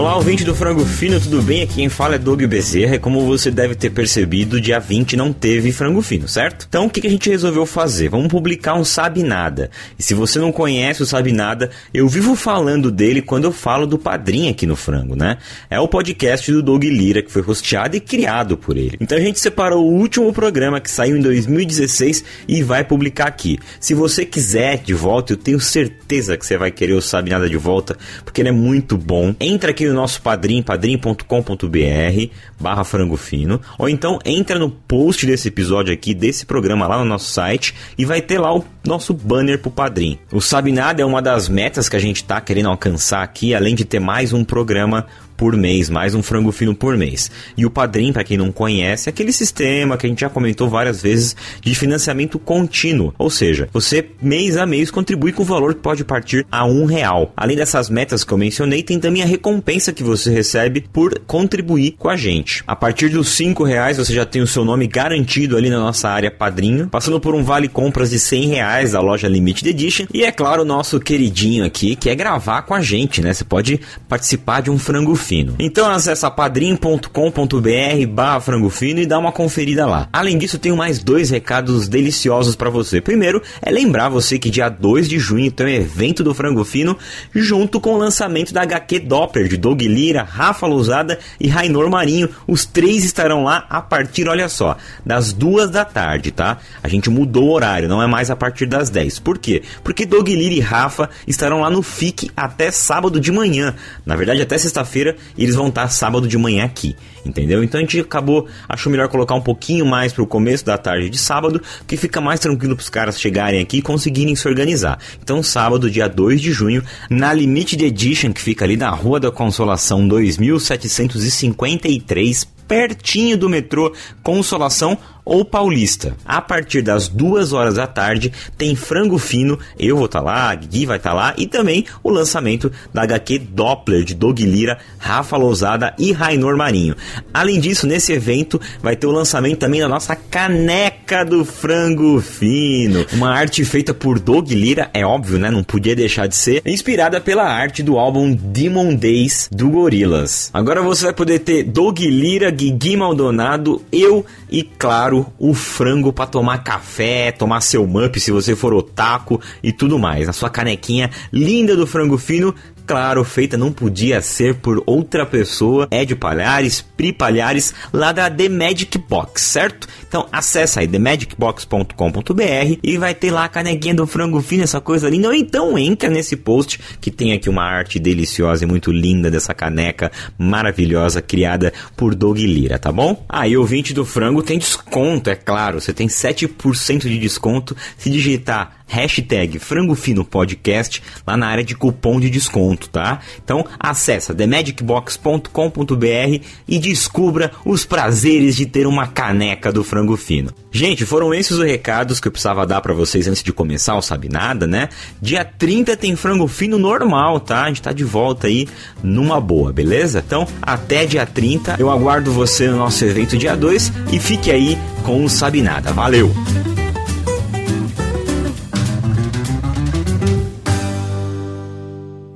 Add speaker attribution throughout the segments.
Speaker 1: Olá, ouvinte do Frango Fino, tudo bem? Aqui quem fala é Doug Bezerra e como você deve ter percebido, dia 20 não teve Frango Fino, certo? Então o que a gente resolveu fazer? Vamos publicar um Sabe Nada. E se você não conhece o Sabe Nada, eu vivo falando dele quando eu falo do Padrinho aqui no Frango, né? É o podcast do Doug Lira que foi hosteado e criado por ele. Então a gente separou o último programa que saiu em 2016 e vai publicar aqui. Se você quiser de volta, eu tenho certeza que você vai querer o Sabe Nada de volta, porque ele é muito bom. Entra aqui no nosso padrim, padrim.com.br barra frango fino, ou então entra no post desse episódio aqui, desse programa lá no nosso site, e vai ter lá o nosso banner pro padrim. O Sabe Nada é uma das metas que a gente tá querendo alcançar aqui, além de ter mais um programa por mês, mais um frango fino por mês. E o Padrim, para quem não conhece, é aquele sistema que a gente já comentou várias vezes de financiamento contínuo. Ou seja, você mês a mês contribui com o valor que pode partir a um real. Além dessas metas que eu mencionei, tem também a recompensa que você recebe por contribuir com a gente. A partir dos cinco reais você já tem o seu nome garantido ali na nossa área padrinho, passando por um vale compras de cem reais da loja Limited Edition e é claro o nosso queridinho aqui que é gravar com a gente, né? Você pode participar de um frango fino fino. Então acessa padrim.com.br barra frango fino e dá uma conferida lá. Além disso, tenho mais dois recados deliciosos para você. Primeiro, é lembrar você que dia 2 de junho tem um evento do frango fino junto com o lançamento da HQ Doppler de Doug Lira, Rafa Lousada e Rainor Marinho. Os três estarão lá a partir, olha só, das duas da tarde, tá? A gente mudou o horário, não é mais a partir das 10. Por quê? Porque Doug Lira e Rafa estarão lá no FIC até sábado de manhã. Na verdade, até sexta-feira e eles vão estar sábado de manhã aqui, entendeu? Então a gente acabou, achou melhor colocar um pouquinho mais para o começo da tarde de sábado, que fica mais tranquilo para os caras chegarem aqui e conseguirem se organizar. Então sábado, dia 2 de junho, na Limited Edition, que fica ali na Rua da Consolação 2753, pertinho do metrô Consolação ou Paulista. A partir das duas horas da tarde tem frango fino, eu vou estar tá lá, Gui vai estar tá lá e também o lançamento da HQ Doppler de Dog Lira, Rafa Lousada e Rainor Marinho. Além disso, nesse evento vai ter o lançamento também da nossa caneca do frango fino, uma arte feita por Dog Lira, é óbvio, né? Não podia deixar de ser, inspirada pela arte do álbum Demon Days do Gorillaz. Agora você vai poder ter Dog Lira, Guigui Maldonado, eu e claro o frango para tomar café, tomar seu mup se você for otaku e tudo mais. A sua canequinha linda do frango fino claro, feita não podia ser por outra pessoa, Ed Palhares, Pri Palhares, lá da The Magic Box, certo? Então acessa aí themagicbox.com.br e vai ter lá a canequinha do frango fino, essa coisa linda. Ou então entra nesse post que tem aqui uma arte deliciosa e muito linda dessa caneca maravilhosa criada por Doug Lira, tá bom? Aí ah, o ouvinte do frango tem desconto, é claro, você tem 7% de desconto se digitar hashtag Frango Fino Podcast lá na área de cupom de desconto, tá? Então acessa themagicbox.com.br e descubra os prazeres de ter uma caneca do Frango Fino. Gente, foram esses os recados que eu precisava dar para vocês antes de começar o Sabe Nada, né? Dia 30 tem Frango Fino normal, tá? A gente tá de volta aí numa boa, beleza? Então, até dia 30, eu aguardo você no nosso evento dia 2 e fique aí com o Sabe Nada. Valeu!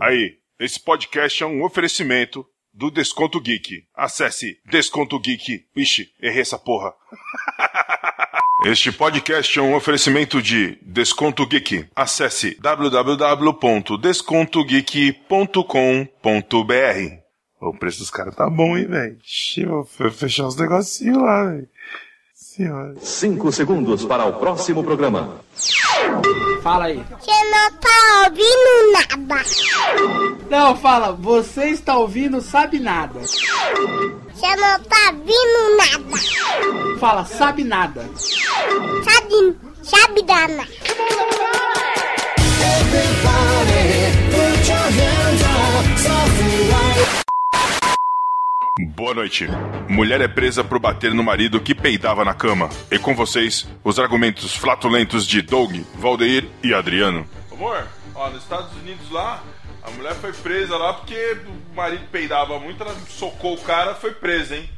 Speaker 2: Aí, esse podcast é um oferecimento do Desconto Geek. Acesse Desconto Geek. Ixi, errei essa porra. Este podcast é um oferecimento de Desconto Geek. Acesse www.descontogeek.com.br. O preço dos caras tá bom, hein, velho? Vou fe- fechar os negocinhos lá, velho. Senhora.
Speaker 3: Cinco segundos para o próximo programa.
Speaker 4: Fala aí.
Speaker 5: Você não tá ouvindo nada.
Speaker 4: Não, fala, você está ouvindo, sabe nada.
Speaker 5: Você não tá ouvindo nada.
Speaker 4: Fala, sabe nada.
Speaker 5: Sabe, sabe dana.
Speaker 2: Boa noite. Mulher é presa por bater no marido que peidava na cama. E com vocês, os argumentos flatulentos de Doug, Valdeir e Adriano. Amor, ó, nos Estados Unidos lá, a mulher foi presa lá porque o marido peidava muito, ela socou o cara, foi presa, hein?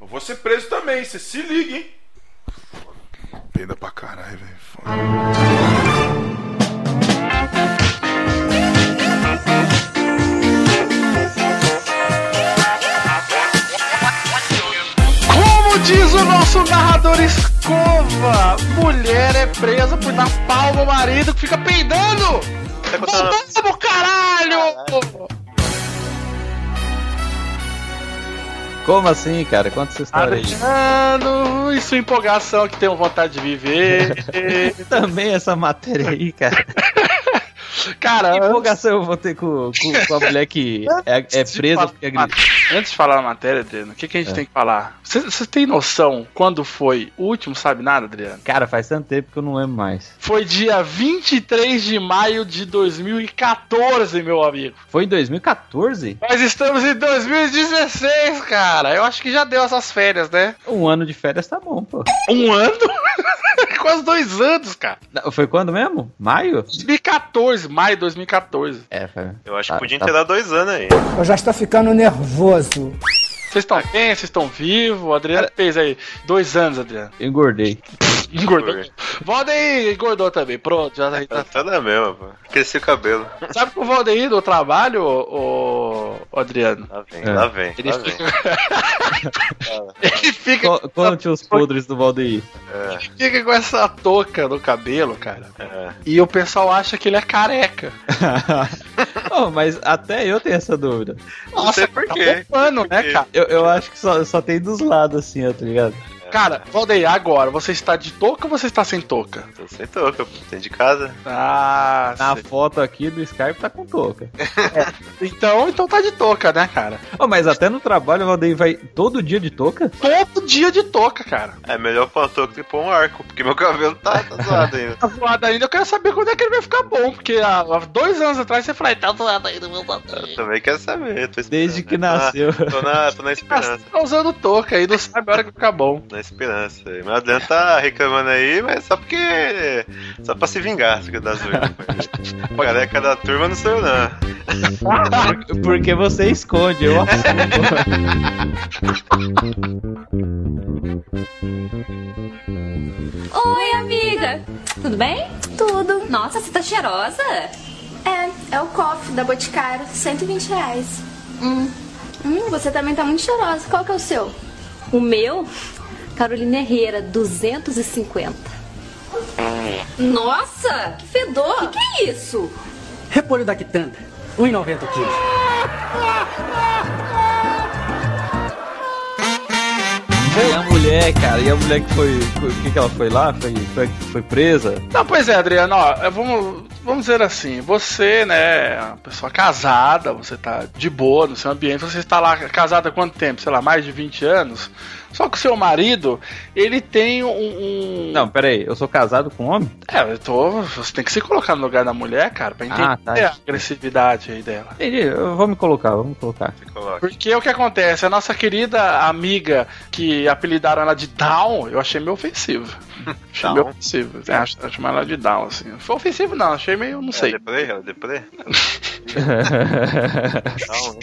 Speaker 2: Eu vou ser preso também, você se liga, hein? Peida pra caralho, velho. Foda.
Speaker 6: Diz o nosso narrador Escova, mulher é presa por dar pau no marido que fica peidando! Vamos, caralho!
Speaker 7: Como assim, cara? Conta essa história aí.
Speaker 6: E sua empolgação que tem vontade de viver.
Speaker 7: Também essa matéria aí, cara.
Speaker 6: Cara,
Speaker 7: Que empolgação eu vou ter com, com, com a mulher que é, é presa porque agrediu.
Speaker 6: Antes de falar a matéria, Adriano, o que, que a gente
Speaker 7: É.
Speaker 6: tem que falar? Você tem noção quando foi o último Sabe Nada, Adriano?
Speaker 7: Cara, faz tanto tempo que eu não lembro mais.
Speaker 6: Foi dia 23 de maio de 2014, meu amigo.
Speaker 7: Foi em 2014?
Speaker 6: Nós estamos em 2016, cara. Eu acho que já deu essas férias, né?
Speaker 7: Um ano de férias tá bom, pô.
Speaker 6: Um ano? Quase dois anos, cara.
Speaker 7: Foi quando mesmo? Maio?
Speaker 6: 2014, maio de 2014.
Speaker 7: É, foi.
Speaker 8: Eu acho
Speaker 7: Tá-
Speaker 8: que podia
Speaker 7: tá-
Speaker 8: ter dado dois anos aí.
Speaker 4: Eu já estou ficando nervoso.
Speaker 6: Vocês estão bem? Vocês estão vivos? O Adriano fez aí dois anos, Adriano.
Speaker 7: Engordei.
Speaker 6: Engordou. Valdeir engordou também. Pronto, já tá.
Speaker 8: Tá na mesma, pô. Cresci o cabelo.
Speaker 6: Sabe que o Valdeir do trabalho, o, o Adriano?
Speaker 8: Lá vem,
Speaker 7: É.
Speaker 8: lá vem,
Speaker 6: Ele
Speaker 8: lá vem.
Speaker 6: Ele fica,
Speaker 7: Co- Conte os podres do Valdeir.
Speaker 8: É,
Speaker 6: fica com essa touca no cabelo, cara.
Speaker 8: é.
Speaker 6: E o pessoal acha que ele é careca.
Speaker 7: oh, mas até eu tenho essa dúvida.
Speaker 8: Não sei por
Speaker 6: tá
Speaker 8: quê.
Speaker 6: roubando, né, cara?
Speaker 7: Eu, eu acho que só, só tem dos lados assim, ó, tá ligado?
Speaker 6: Cara, Valdeir, agora, você está de touca ou você está sem touca?
Speaker 8: Tô sem touca. Tem de casa.
Speaker 6: Ah,
Speaker 7: Na
Speaker 6: sei.
Speaker 7: foto aqui do Skype tá com touca.
Speaker 6: então, então tá de touca, né, cara?
Speaker 7: Oh, mas até no trabalho o Valdeir vai todo dia de touca?
Speaker 6: Todo dia de touca, cara.
Speaker 8: É melhor pôr uma touca do que pôr um arco, porque meu cabelo tá, tá zoado ainda.
Speaker 6: Tá zoado ainda, eu quero saber quando é que ele vai ficar bom, porque há, há dois anos atrás você falou, tá zoado ainda, meu
Speaker 8: Eu também quero saber, tô esperando.
Speaker 7: Desde que?
Speaker 8: Tô na-
Speaker 7: nasceu.
Speaker 8: Tô na, tô na
Speaker 6: Você
Speaker 8: esperança.
Speaker 6: tá usando touca aí, não sabe a hora que vai ficar bom.
Speaker 8: Na esperança. aí. Mas o Adriano tá reclamando aí, mas só porque. Só pra se vingar das urnas. Careca da turma não sou eu, não.
Speaker 7: Por- Porque você esconde, eu assumo.
Speaker 9: Oi, amiga. Tudo bem?
Speaker 5: Tudo.
Speaker 9: Nossa, você tá cheirosa.
Speaker 5: É, é o coffee da Boticário, 120 reais. Hum. Hum, você também tá muito cheirosa. Qual que é o seu?
Speaker 9: O meu, Carolina Herrera, 250. Nossa, que fedor. O que, que é isso?
Speaker 4: Repolho da quitanda. 1,90 quilos.
Speaker 7: E a mulher, cara, e a mulher que foi. O que, que ela foi lá? Foi, foi, foi presa?
Speaker 6: Não, pois é, Adriano, ó, vamos, vamos dizer assim, você, né, é uma pessoa casada, você tá de boa no seu ambiente, você está lá casada há quanto tempo? Sei lá, mais de 20 anos? Só que o seu marido, ele tem um. um-
Speaker 7: Não, pera aí, eu sou casado com um homem?
Speaker 6: É, eu tô. Você tem que se colocar no lugar da mulher, cara, pra entender
Speaker 7: Ah, tá.
Speaker 6: a agressividade aí dela.
Speaker 7: Entendi, eu vou me colocar, vamos colocar.
Speaker 6: Porque o que acontece? A nossa querida amiga que apelidaram ela de Down, eu achei meio ofensivo. achei meio ofensivo. É, ach- chamar ela de Down, assim. Foi ofensivo, não, achei meio, não sei.
Speaker 8: É deprê, é deprê. Não?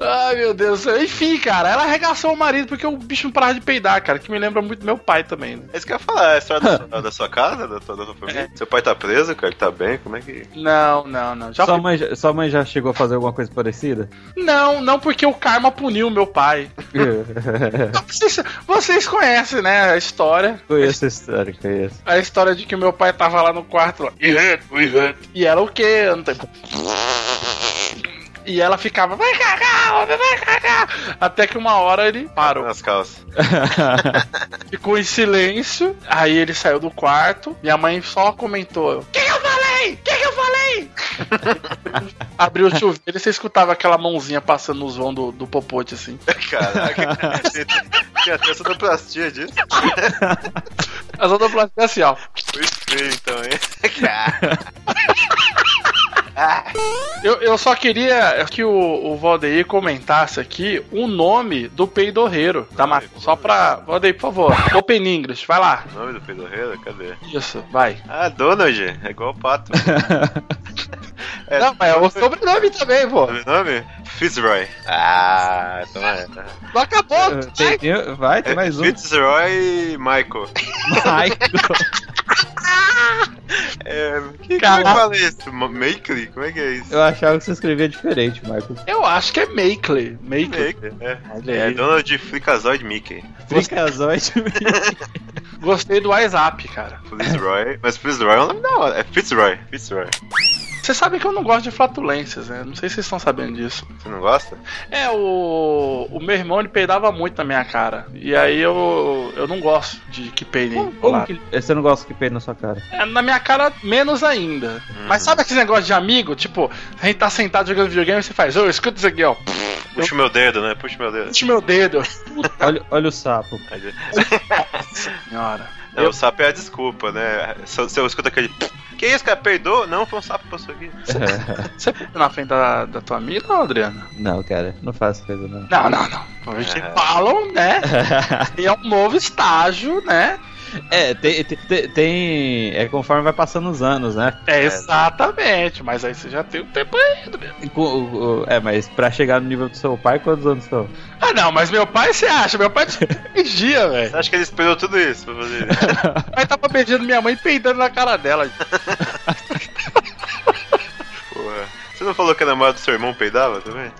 Speaker 6: Ai, meu Deus. Enfim, cara, ela arregaçou o marido porque o bicho não parava de peidar, cara, que me lembra muito meu pai também, né?
Speaker 8: É isso que eu ia falar, é a história da sua, da sua casa, da da família? Seu pai tá preso, cara, ele tá bem, como é que...
Speaker 6: Não, não, não. Já
Speaker 7: Sua
Speaker 6: fui-
Speaker 7: mãe, já- sua mãe já chegou a fazer alguma coisa parecida?
Speaker 6: Não, não porque o karma puniu meu pai. Vocês, vocês conhecem, né, a história.
Speaker 7: conheço a história, conheço.
Speaker 6: A história de que meu pai tava lá no quarto, lá, e ela o quê? Eu não tenho- E ela ficava, vai cagar, homem, vai cagar. Até que uma hora ele parou.
Speaker 8: Nas calças.
Speaker 6: Ficou em silêncio. Aí ele saiu do quarto. Minha mãe só comentou: O que, que eu falei? O que, que eu falei? Abriu o chuveiro e você escutava aquela mãozinha passando nos vão do, do popote assim.
Speaker 8: Caraca, tinha até sonoplastia disso.
Speaker 6: A sonoplastia assim, ó.
Speaker 8: Foi feio então, hein?
Speaker 6: Eu, eu só queria que o, o Valdeir comentasse aqui o nome do peidorreiro da ma- Só pra. Valdeir, por favor. Open English, vai lá.
Speaker 8: O nome do pedorreiro? Cadê?
Speaker 6: Isso, vai.
Speaker 8: Ah, Donald, é igual o pato. É,
Speaker 6: Não, mas é o sobrenome também, pô.
Speaker 8: Sobrenome? Fitzroy. Ah, então é.
Speaker 6: Não acabou.
Speaker 7: Tem- tem- vai, tem mais um.
Speaker 8: Fitzroy Michael.
Speaker 7: Michael.
Speaker 8: É, que, como é que
Speaker 6: Caraca.
Speaker 8: fala isso? Ma- Makeley? Como é que é isso?
Speaker 7: Eu achava que você escrevia diferente, Michael.
Speaker 6: Eu acho que é Makeley. Makeley.
Speaker 8: É. É
Speaker 6: aí.
Speaker 8: Donald Freakazoid Mickey.
Speaker 7: Fricazoide.
Speaker 6: Gostei do WhatsApp, cara.
Speaker 8: Fitzroy. Mas Fitzroy é um nome da hora. É Fitzroy. Fitzroy.
Speaker 6: Você sabe que eu não gosto de flatulências, né? Não sei se vocês estão sabendo disso.
Speaker 8: Você não gosta?
Speaker 6: É, o. O meu irmão ele peidava muito na minha cara. E aí eu. Eu não gosto de que peidem.
Speaker 7: Como
Speaker 6: lado.
Speaker 7: que você não gosta que peide na sua cara?
Speaker 6: É, na minha cara, menos ainda.
Speaker 8: Uhum.
Speaker 6: Mas sabe aquele negócio de amigo? Tipo, a gente tá sentado jogando videogame e você faz, ô, escuta isso aqui, ó.
Speaker 8: Puxa o meu dedo, né? Puxa o meu dedo.
Speaker 6: Puxa meu dedo.
Speaker 7: Olha, olha o sapo.
Speaker 6: Senhora.
Speaker 8: Não, o sapo é a desculpa, né? Se, se eu escuto aquele. Que isso, cara? Perdoa? Não, foi um sapo que passou aqui.
Speaker 6: Você peidou na frente da, da tua amiga, não, Adriana?
Speaker 7: Não, cara, não faço coisa não.
Speaker 6: Não, não, não. A gente
Speaker 8: É.
Speaker 6: falam, né? E é um novo estágio, né?
Speaker 7: É, tem, tem, tem- É conforme vai passando os anos, né?
Speaker 6: É, exatamente. Mas aí você já tem um tempo aí, Adriana.
Speaker 7: Com- o- o- É, mas pra chegar no nível do seu pai, quantos anos são?
Speaker 6: Ah, não, mas meu pai, você acha? Meu pai peidia, velho.
Speaker 8: Você acha que ele esperou tudo isso pra fazer isso?
Speaker 6: Meu pai tava beijando minha mãe e peidando na cara dela.
Speaker 8: Porra. Você não falou que a namorada do seu irmão peidava também?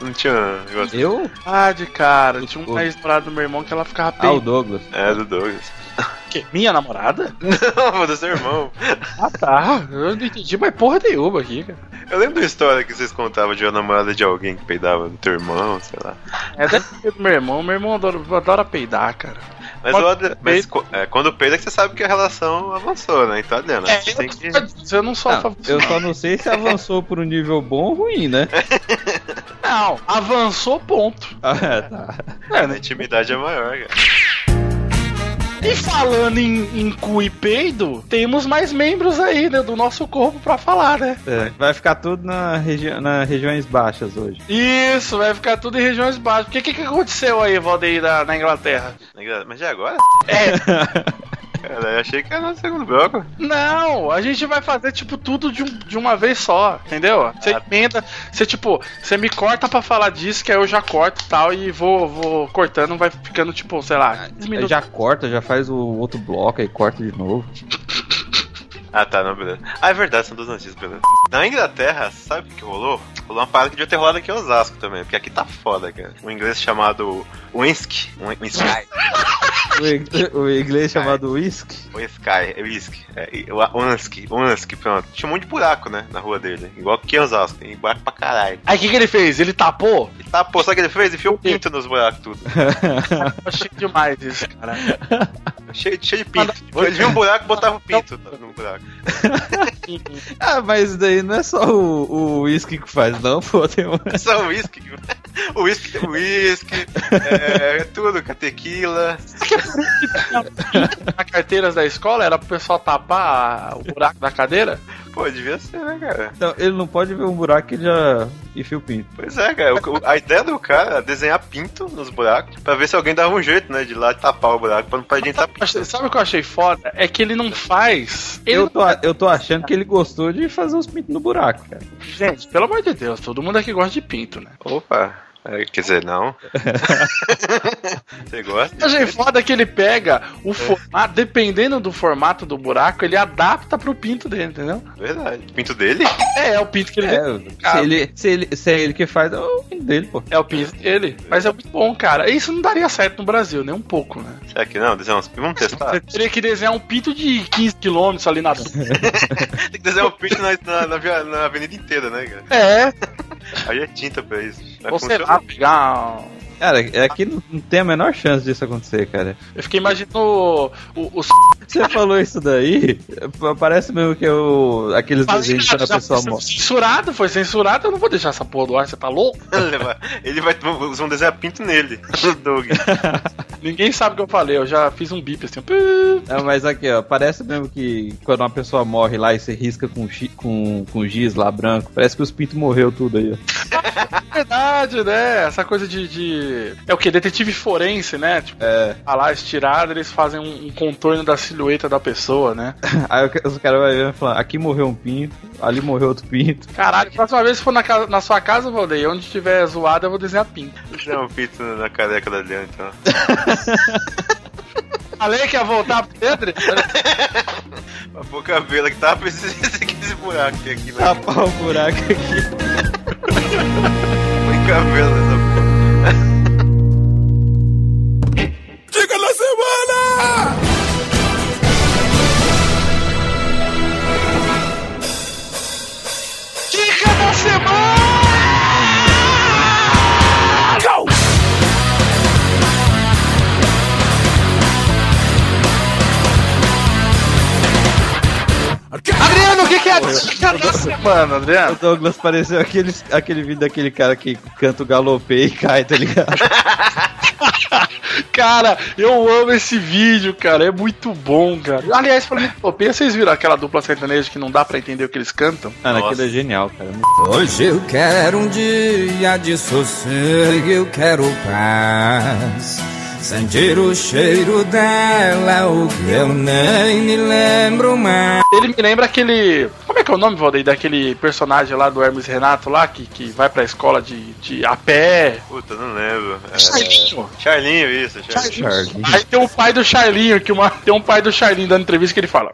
Speaker 8: Não tinha negócio.
Speaker 7: Eu?
Speaker 6: Ah, de cara. Tinha um ex-namorado do meu irmão que ela ficava
Speaker 7: Ah, o
Speaker 6: peidando.
Speaker 7: Douglas.
Speaker 8: É, do Douglas.
Speaker 6: Que? Minha namorada?
Speaker 8: Não, do seu irmão.
Speaker 6: Ah, tá. Eu não entendi mais porra nenhuma aqui, cara.
Speaker 8: Eu lembro da história que vocês contavam de uma namorada de alguém que peidava do teu irmão, sei lá.
Speaker 6: É deve ser do meu irmão. Meu irmão adora, adora peidar, cara.
Speaker 8: Mas, Adri- mas é, quando peida é que você sabe que a relação avançou, né? Então, Adriana,
Speaker 6: É,
Speaker 8: você tem que.
Speaker 6: eu não sou a
Speaker 7: Não,
Speaker 6: favor.
Speaker 7: eu só não sei se avançou por um nível bom ou ruim, né?
Speaker 6: Não, avançou, ponto.
Speaker 7: Ah, tá.
Speaker 6: É,
Speaker 8: A intimidade é maior, cara.
Speaker 6: E falando em, em cu e peido, temos mais membros aí, né, do nosso corpo pra falar, né?
Speaker 7: É, vai ficar tudo na regi nas regiões baixas hoje.
Speaker 6: Isso, vai ficar tudo em regiões baixas. O que, que, que aconteceu aí, Valdeir, na, na Inglaterra?
Speaker 8: Mas já é agora?
Speaker 6: É.
Speaker 8: Cara, eu achei que era no segundo bloco.
Speaker 6: Não, a gente vai fazer, tipo, tudo de, um- de uma vez só, entendeu? Você emenda, você, tipo, você me corta pra falar disso, que aí eu já corto e tal, e vou, vou cortando, vai ficando, tipo, sei lá, 15
Speaker 7: Aí
Speaker 6: minutos.
Speaker 7: já corta, já faz o outro bloco aí corta de novo.
Speaker 8: Ah, tá, não, beleza. Ah, é verdade, são duas notícias, beleza. Na Inglaterra, sabe o que rolou? Rolou uma parada que devia ter rolado aqui em Osasco também, porque aqui tá foda, cara. Um inglês chamado Winsk. Winsk.
Speaker 7: O, ing- o inglês chamado whisky.
Speaker 8: Winsk, é Winsk. É, o Wansk, pronto. Tinha um monte de buraco, né, na rua dele. Igual aqui em Osasco, tem buraco pra caralho.
Speaker 6: Aí o que, que ele fez? Ele tapou?
Speaker 8: E tá, pô, sabe o que ele fez? Enfiou o pinto nos buracos tudo.
Speaker 6: Achei demais isso, cara.
Speaker 8: Cheio, cheio de pinto. Ele via um buraco e botava o pinto no buraco.
Speaker 7: Ah, mas daí não é só o, o whisky que faz, não, pô. Tem uma...
Speaker 8: É só o whisky. O whisky tem whisky, é, é tudo, com tequila.
Speaker 6: Na carteiras da escola era pro pessoal tapar o buraco da cadeira?
Speaker 8: Pô, devia ser, né, cara?
Speaker 7: Então, ele não pode ver um buraco que ele já enfia o pinto.
Speaker 8: Pois é, cara. O- a ideia do cara era desenhar pinto nos buracos pra ver se alguém dava um jeito, né, de lá tapar o buraco pra não de entrar pinto.
Speaker 6: Sabe o que eu achei foda? É que ele não faz. Ele
Speaker 7: Eu tô, eu tô achando que ele gostou de fazer os pintos no buraco, cara.
Speaker 6: Gente, pelo amor de Deus, todo mundo aqui gosta de pinto, né?
Speaker 8: Opa. É, Quer dizer, não. Você gosta?
Speaker 6: Eu achei foda que ele pega o formato, dependendo do formato do buraco, ele adapta pro pinto dele, entendeu?
Speaker 8: Verdade. Pinto dele?
Speaker 6: É, é o pinto que ele
Speaker 7: É, se, ele, se, ele, se é ele que faz, é o pinto dele, pô.
Speaker 6: É o pinto dele. Mas é muito bom, cara. Isso não daria certo no Brasil, nem um pouco, né?
Speaker 8: Será que não? Desenhar uns- Vamos testar?
Speaker 6: Você teria que desenhar um pinto de 15 km ali na.
Speaker 8: Tem que desenhar o pinto na, na, na na avenida inteira, né, cara?
Speaker 6: É.
Speaker 8: Aí é tinta pra isso. Vai
Speaker 6: Ou sei lá, pegar. Um-
Speaker 7: Cara, aqui não, não tem a menor chance disso acontecer, cara.
Speaker 6: Eu fiquei imaginando o. o, o...
Speaker 7: Você falou isso daí, parece mesmo que é o, aqueles desenhos quando a pessoa
Speaker 6: foi
Speaker 7: morre.
Speaker 6: censurado, foi censurado, eu não vou deixar essa porra do ar, você tá louco?
Speaker 8: Ele vai. Vamos vamos desenhar pinto nele. Doug.
Speaker 6: Ninguém sabe o que eu falei, eu já fiz um bip assim.
Speaker 7: Não, mas aqui, ó, parece mesmo que quando uma pessoa morre lá e você risca com, com, com giz lá branco, parece que os pintos morreu tudo aí, ó.
Speaker 6: Verdade, né? Essa coisa de. de- É o que? Detetive forense, né? Tipo,
Speaker 7: É.
Speaker 6: tá lá estirado, eles fazem um, um contorno da silhueta da pessoa, né?
Speaker 7: Aí os caras vão ver e falar, aqui morreu um pinto, ali morreu outro pinto.
Speaker 6: Caralho, próxima vez que for na, casa- na sua casa, Valdeir, onde tiver zoado, eu vou desenhar pinto.
Speaker 8: Desenhar um pinto na careca da Liana, então.
Speaker 6: Falei que ia voltar pro Pedro?
Speaker 8: Pra pôr cabelo que tava precisando desse buraco aqui. aqui né?
Speaker 7: Tapar o buraco aqui.
Speaker 8: Põe cabelo nessa porra.
Speaker 10: Dica da semana!
Speaker 6: Dica da semana! Adriano, o que, que é a dica da semana,
Speaker 7: O
Speaker 6: Adriano?
Speaker 7: Douglas pareceu aquele, aquele vídeo daquele cara que canta o galopê e cai, tá ligado?
Speaker 6: Cara, eu amo esse vídeo, cara. É muito bom, cara. Aliás, falando em Topia, vocês viram aquela dupla sertaneja que não dá pra entender o que eles cantam?
Speaker 7: Mano, aquilo é genial, cara.
Speaker 11: Hoje eu quero um dia de sossego, eu quero paz. Sentir o cheiro dela, o que eu nem me lembro mais.
Speaker 6: Ele me lembra aquele. Como é que é o nome, Valdeir? Daquele personagem lá do Hermes Renato lá, que, que vai pra escola de, de a pé.
Speaker 8: Puta, não lembro. É...
Speaker 6: Charlinho.
Speaker 8: Charlinho, isso. Charlinho.
Speaker 6: Aí tem um pai do Charlinho, que uma, tem um pai do Charlinho dando entrevista que ele fala.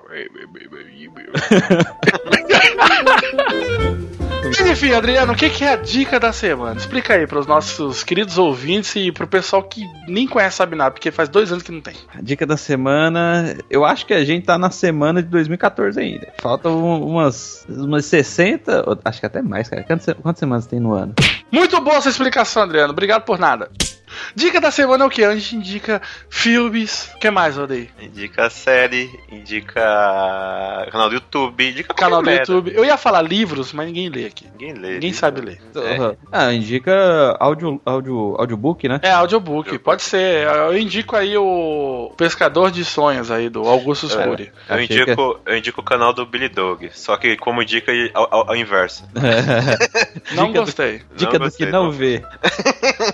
Speaker 6: Mas enfim, Adriano, o que, que é a dica da semana? Explica aí pros nossos queridos ouvintes e pro pessoal que nem conhece Sabe nada, porque faz dois anos que não tem.
Speaker 7: A dica da semana, eu acho que a gente tá na semana de 2014 ainda. Faltam umas, umas 60, ou- acho que até mais, cara. Quantas, quantas semanas tem no ano?
Speaker 6: Muito boa essa explicação, Adriano. Obrigado por nada. Dica da semana é o que? A gente indica filmes. O que mais, Odeio?
Speaker 8: Indica série, indica canal do YouTube, indica
Speaker 6: Canal do
Speaker 8: merda.
Speaker 6: YouTube. Eu ia falar livros, mas ninguém lê aqui.
Speaker 8: Ninguém lê.
Speaker 6: Ninguém sabe ler.
Speaker 7: Aham. Ah, indica audio, audio, audiobook, né?
Speaker 6: É, audiobook, pode ser. Eu indico aí o Pescador de Sonhos aí, do Augusto Scuri.
Speaker 8: Eu
Speaker 7: Achei
Speaker 8: indico, eu indico o canal do Billy Dog, só que como dica ao, ao, ao inverso.
Speaker 6: Não
Speaker 7: Dica do-
Speaker 6: gostei.
Speaker 7: Dica
Speaker 8: Não
Speaker 7: do
Speaker 8: gostei,
Speaker 7: que não
Speaker 8: não.
Speaker 7: vê.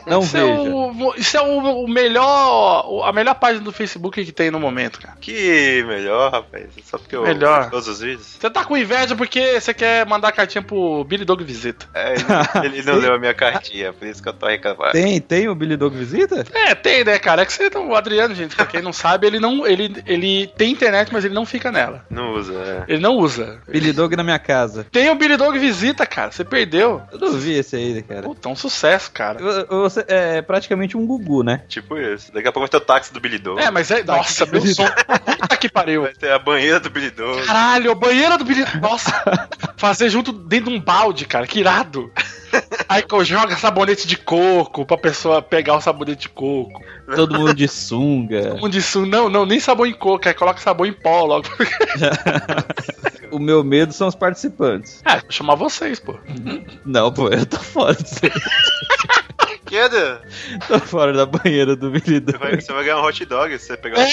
Speaker 7: Não
Speaker 6: é,
Speaker 7: veja.
Speaker 6: O, isso é o, o melhor. A melhor página do Facebook que tem no momento, cara.
Speaker 8: Que melhor, rapaz. Só porque eu
Speaker 6: Melhor.
Speaker 8: todos os vídeos.
Speaker 6: Você tá com inveja porque você quer mandar cartinha pro Billy Dog Visita.
Speaker 8: É, ele, ele não leu a minha cartinha, por isso que eu tô reclamando.
Speaker 7: Tem, tem o Billy Dog Visita?
Speaker 6: É, tem, né, cara? É que você o Adriano, gente, pra quem não sabe, ele não. Ele, ele tem internet, mas ele não fica nela.
Speaker 8: Não usa, é.
Speaker 6: Ele não usa.
Speaker 7: Billy Dog na minha casa.
Speaker 6: Tem o Billy Dog Visita, cara. Você perdeu.
Speaker 7: Eu não vi esse aí, cara.
Speaker 6: Puta, é um sucesso, cara.
Speaker 7: Você é praticamente um Gugu, né?
Speaker 8: Tipo isso. Daqui a pouco vai ter o táxi do Billy Dog.
Speaker 6: É, mas é. Nossa, meu som. Puta que pariu.
Speaker 8: Vai ter a banheira do Billy Dog.
Speaker 6: Caralho, a banheira do Billy. Nossa, fazer junto dentro de um balde, cara, que irado. Aí joga sabonete de coco pra pessoa pegar o sabonete de coco.
Speaker 7: Todo mundo de sunga.
Speaker 6: Um disso, não, não, nem sabão em coco, aí coloca sabão em pó logo.
Speaker 7: o meu medo são os participantes.
Speaker 6: É, vou chamar vocês, pô.
Speaker 7: Não, pô, eu tô fora disso aí.
Speaker 8: Queda?
Speaker 7: Tô fora da banheira do Billy Dog.
Speaker 8: Você vai, você vai ganhar um hot dog se você pegar.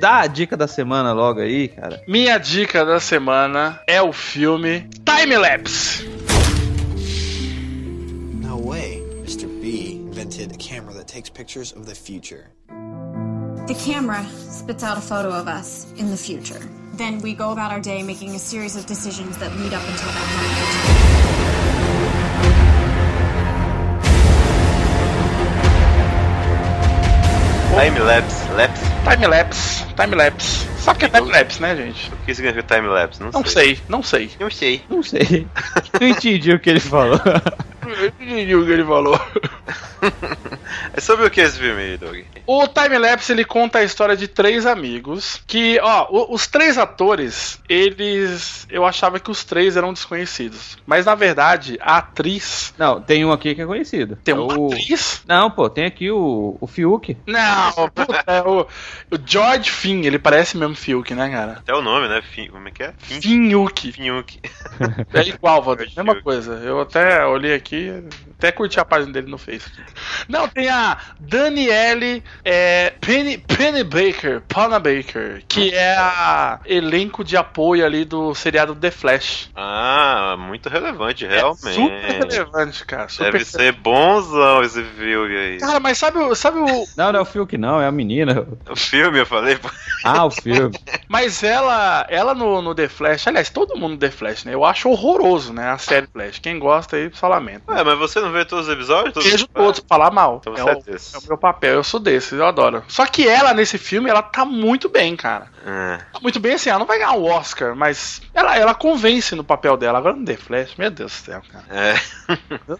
Speaker 7: Dá a dica da semana logo aí, cara.
Speaker 6: Minha dica da semana é o filme Time Lapse.
Speaker 12: No way. Mr. B invented a camera that takes pictures of the future.
Speaker 13: The camera spits out a photo of us in the future. then we go about our day making a series of decisions that lead up until that moment.
Speaker 8: Time-lapse, lapse.
Speaker 6: Time-lapse, time-lapse. Sabe o que é time-lapse, né, gente?
Speaker 8: O que significa time-lapse? Não,
Speaker 6: Não sei, não sei.
Speaker 8: Não sei.
Speaker 7: Não sei. Não entendi o que ele falou.
Speaker 6: Eu entendi o que ele falou.
Speaker 8: É sobre o que esse filme aí, Doug?
Speaker 6: O time-lapse ele conta a história de três amigos que, ó, os três atores, eles. Eu achava que os três eram desconhecidos. Mas na verdade, a atriz.
Speaker 7: Não, tem um aqui que é conhecido.
Speaker 6: Tem
Speaker 7: É
Speaker 6: uma
Speaker 7: o...
Speaker 6: atriz?
Speaker 7: Não, pô, tem aqui o, o Fiuk.
Speaker 6: Não, puta, é o, o George Finn, ele parece mesmo Fiuk, né, cara?
Speaker 8: Até o nome, né? Fin... Como é que é? Fin...
Speaker 6: Finyuk.
Speaker 8: Finyuk.
Speaker 6: É igual, Valdir. Mesma coisa. Eu até olhei aqui, até curti a página dele no Facebook. Não, tem a Daniele é, Penny, Penny Baker, Pana Baker, que é a elenco de apoio ali do seriado The Flash.
Speaker 8: Ah, muito relevante, realmente.
Speaker 6: Super relevante, cara. Super
Speaker 8: Deve ser bonzão esse filme aí.
Speaker 6: Cara, mas sabe, o- sabe o.
Speaker 7: Não, não é o Fiuk, não, é a menina.
Speaker 8: O filme, eu falei.
Speaker 7: Ah, o filme.
Speaker 6: Mas ela, ela no, no The Flash, aliás, todo mundo no The Flash, né? Eu acho horroroso, né? A série Flash. Quem gosta aí, só lamento.
Speaker 8: Ué, mas você não vê todos os episódios? Todos...
Speaker 6: Vejo todos, falar mal.
Speaker 8: Então
Speaker 6: é,
Speaker 8: você é
Speaker 6: o,
Speaker 8: desse.
Speaker 6: é o meu papel, eu sou desses, eu adoro. Só que ela, nesse filme, ela tá muito bem, cara.
Speaker 8: É.
Speaker 6: Tá Muito bem assim, ela não vai ganhar o Oscar, mas ela, ela convence no papel dela. Agora no The Flash, meu Deus do céu, cara.
Speaker 8: É.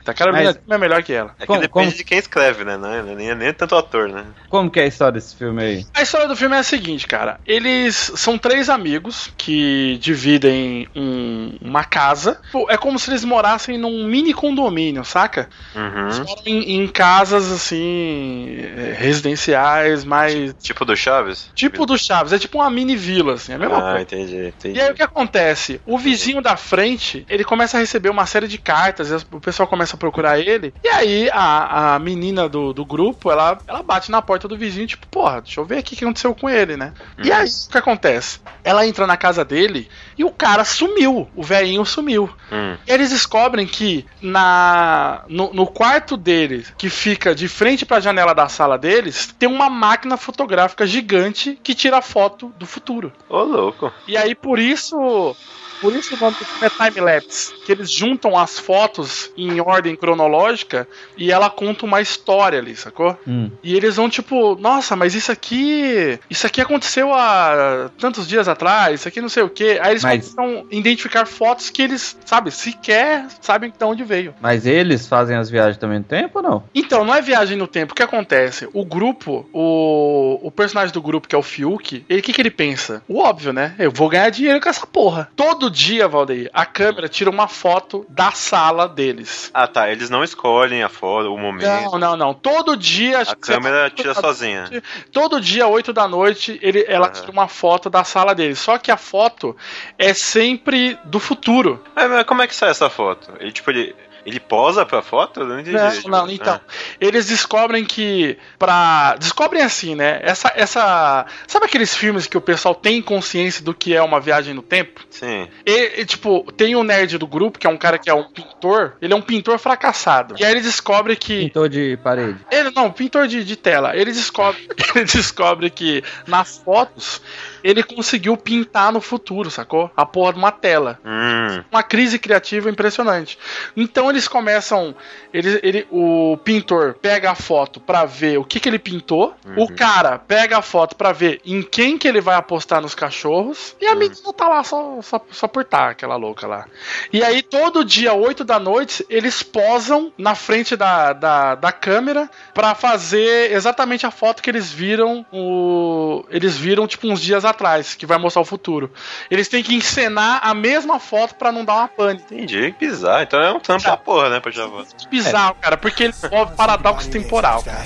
Speaker 6: A Carolina
Speaker 7: Mas-
Speaker 6: é melhor que ela.
Speaker 8: É que
Speaker 7: Como-
Speaker 8: depende
Speaker 7: como-
Speaker 8: de quem escreve, né? Não, é- nem, nem tanto ator, né?
Speaker 7: Como que é a história desse filme aí?
Speaker 6: A história do filme é a seguinte, cara. Eles são três amigos que dividem um- uma casa. É como se eles morassem num mini condomínio, saca? Eles
Speaker 8: Uhum.
Speaker 6: moram em, em casas assim é, residenciais, mais
Speaker 8: Tipo do Chaves?
Speaker 6: tipo do Chaves. É tipo uma mini vila, assim, é a mesma
Speaker 8: Ah,
Speaker 6: coisa.
Speaker 8: entendi, entendi.
Speaker 6: E aí o que acontece? O vizinho da frente, ele começa a receber uma série de cartas, e as- o pessoal começa a procurar ele, e aí a, a menina do, do grupo, ela, ela bate na porta do vizinho, tipo, porra, deixa eu ver aqui o que aconteceu com ele, né? E aí o que acontece? Ela entra na casa dele e o cara sumiu, o velhinho sumiu.
Speaker 8: Hum.
Speaker 6: E eles descobrem que na no, no quarto dele, que fica de frente pra janela da sala deles, tem uma máquina fotográfica gigante que tira foto do futuro.
Speaker 8: Ô, louco.
Speaker 6: E aí, por isso. Por isso o nome do filme é time-lapse. Que eles juntam as fotos em ordem cronológica e ela conta uma história ali, sacou?
Speaker 7: Hum.
Speaker 6: E eles vão tipo, nossa, mas isso aqui. Isso aqui aconteceu há tantos dias atrás, isso aqui não sei o quê. Aí eles
Speaker 7: Mas-
Speaker 6: começam a identificar fotos que eles, sabe, sequer sabem de onde veio.
Speaker 7: Mas eles fazem as viagens também no tempo ou não?
Speaker 6: Então, não é viagem no tempo. O que acontece? O grupo, o, o personagem do grupo, que é o Fiuk, ele o que, que ele pensa? O óbvio, né? Eu vou ganhar dinheiro com essa porra. Todo dia, Valdeir, a câmera tira uma foto da sala deles.
Speaker 8: Ah, tá. Eles não escolhem a foto, o momento.
Speaker 6: Não, não, não. Todo dia.
Speaker 8: A câmera tira sozinha.
Speaker 6: Todo dia, 8 da noite, ele, ela tira uma foto da sala deles. Só que a foto é sempre do futuro.
Speaker 8: Mas, mas como é que sai essa foto? Ele, tipo, ele, ele posa pra foto? Eu não entendi.
Speaker 6: Não,
Speaker 8: Tipo,
Speaker 6: não, então.
Speaker 8: ah.
Speaker 6: Eles descobrem que pra. Descobrem assim, né? Essa. essa Sabe aqueles filmes que o pessoal tem consciência do que é uma viagem no tempo?
Speaker 8: Sim.
Speaker 6: E, e, tipo, tem o nerd do grupo, que é um cara que é um pintor. Ele é um pintor fracassado. E aí ele descobre que.
Speaker 7: Pintor de parede.
Speaker 6: Ele não, pintor de, de tela. Ele descobre, ele descobre que nas fotos ele conseguiu pintar no futuro, sacou? A porra de uma tela.
Speaker 8: Hum.
Speaker 6: Uma crise criativa impressionante. Então eles começam. Ele, ele, o pintor pega a foto pra ver o que, que ele pintou. O cara pega a foto pra ver em quem que ele vai apostar nos cachorros. E a menina tá lá só, só, só por tá, aquela louca lá. E aí, todo dia, 8 da noite, eles posam na frente da, da, da câmera pra fazer exatamente a foto que eles viram. O, eles viram, tipo, uns dias atrás, que vai mostrar o futuro. Eles têm que encenar a mesma foto pra não dar uma pane.
Speaker 8: Entendi, que bizarro. Então é um tampo da porra, né, pra tirar foto.
Speaker 6: Bizarro, cara, porque ele envolve paradoxo temporal. cara.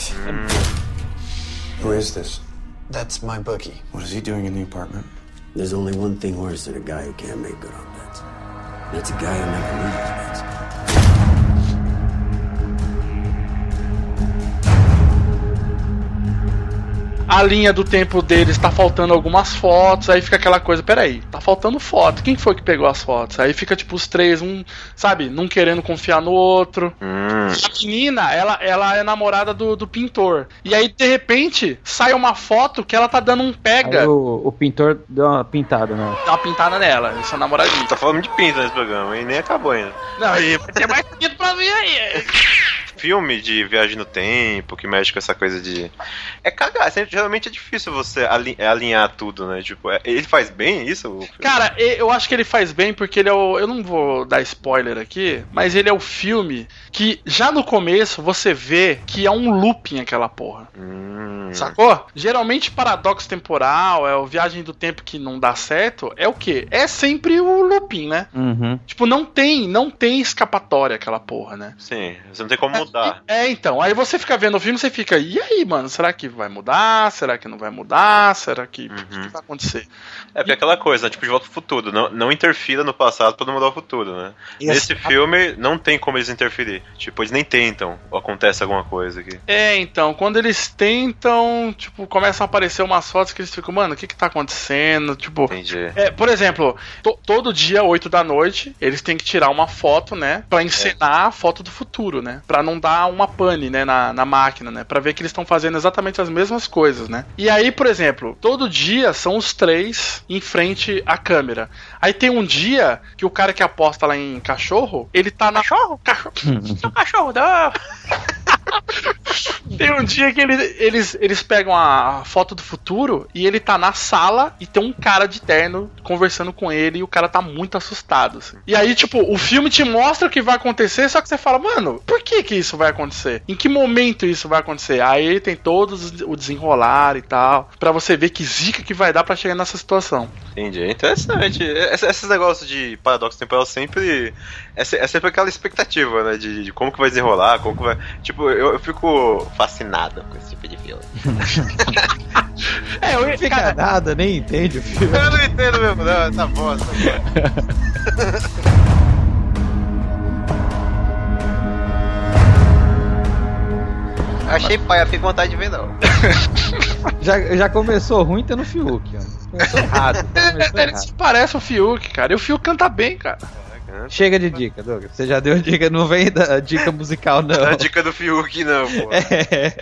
Speaker 12: Who is this? That's my bookie.
Speaker 14: What is he doing in the apartment?
Speaker 15: There's only one thing worse than a guy who can't make good on bets. That's a guy who never loses bets.
Speaker 6: A linha do tempo deles tá faltando algumas fotos, aí fica aquela coisa, peraí, tá faltando foto. Quem foi que pegou as fotos? Aí fica tipo os três, um, sabe, não querendo confiar no outro. A menina, ela, ela é namorada do, do pintor. E aí, de repente, sai uma foto que ela tá dando um pega.
Speaker 7: Aí o, o pintor deu uma pintada, né?
Speaker 6: Dá uma pintada nela, esse é o namoradinho.
Speaker 8: Tá falando de pinta nesse programa, e nem acabou ainda.
Speaker 6: Não, e vai ter mais pinto pra vir aí.
Speaker 8: Filme de viagem no tempo, que mexe com essa coisa de. É cagar, sempre- geralmente é difícil você é alinhar tudo, né? Tipo, é- ele faz bem isso?
Speaker 6: Cara, eu acho que ele faz bem porque ele é o. Eu não vou dar spoiler aqui, mas ele é o filme que já no começo você vê que é um looping aquela porra. Sacou? Geralmente paradoxo temporal, é o viagem do tempo que não dá certo, é o quê? É sempre o looping, né?
Speaker 7: Uhum.
Speaker 6: Tipo, não tem, não tem escapatória aquela porra, né?
Speaker 8: Sim, você não tem como mudar.
Speaker 6: É, então, aí você fica vendo o filme, você fica, e aí, mano, será que vai mudar? Será que não vai mudar? Será que o que vai acontecer?
Speaker 8: É porque é aquela coisa, né? tipo, de volta pro futuro. Não, não interfira no passado pra não mudar o futuro, né?
Speaker 6: E
Speaker 8: Nesse filme, não tem como eles Tipo, eles nem tentam. Ou acontece alguma coisa aqui.
Speaker 6: É, então, quando eles tentam, tipo, começam a aparecer umas fotos que eles ficam, mano, o que que tá acontecendo? Tipo,
Speaker 8: Entendi.
Speaker 6: é, por exemplo, to- todo dia, 8 da noite, eles têm que tirar uma foto, né? Pra encenar a foto do futuro, né? Pra não dar uma pane, né? Na, na máquina, né? Pra ver que eles estão fazendo exatamente as mesmas coisas, né? E aí, por exemplo, todo dia são os três em frente à câmera. Aí tem um dia que o cara que aposta lá em cachorro, ele tá na. Cachorro? Cachorro. Não, cachorro, não. Tem um dia que eles, eles, eles pegam a foto do futuro e ele tá na sala e tem um cara de terno conversando com ele e o cara tá muito assustado. assim. E aí, tipo, o filme te mostra o que vai acontecer, só que você fala, mano, por que que isso vai acontecer? Em que momento isso vai acontecer? Aí tem todos o desenrolar e tal, pra você ver que zica que vai dar pra chegar nessa situação.
Speaker 8: Entendi. É interessante. Esse- Esses negócios de paradoxo temporal sempre. É, é sempre aquela expectativa, né? De, de como que vai desenrolar, como que vai. Tipo, eu, eu fico fascinado com esse tipo de filme.
Speaker 6: É, eu
Speaker 7: Não fica nada, nem entende o filme.
Speaker 8: Eu não entendo mesmo, não, essa bosta. Achei pai, eu fiquei com vontade de ver, não.
Speaker 7: Já, já começou ruim tendo Fiuk, ó. Começou errado. Começou
Speaker 6: Ele
Speaker 7: errado.
Speaker 6: se parece o Fiuk, cara. E o Fiuk canta bem, cara.
Speaker 7: Chega de dica, Douglas. Você já deu dica, não vem da dica musical, não.
Speaker 8: A dica do Fiuk, não, pô.
Speaker 7: É.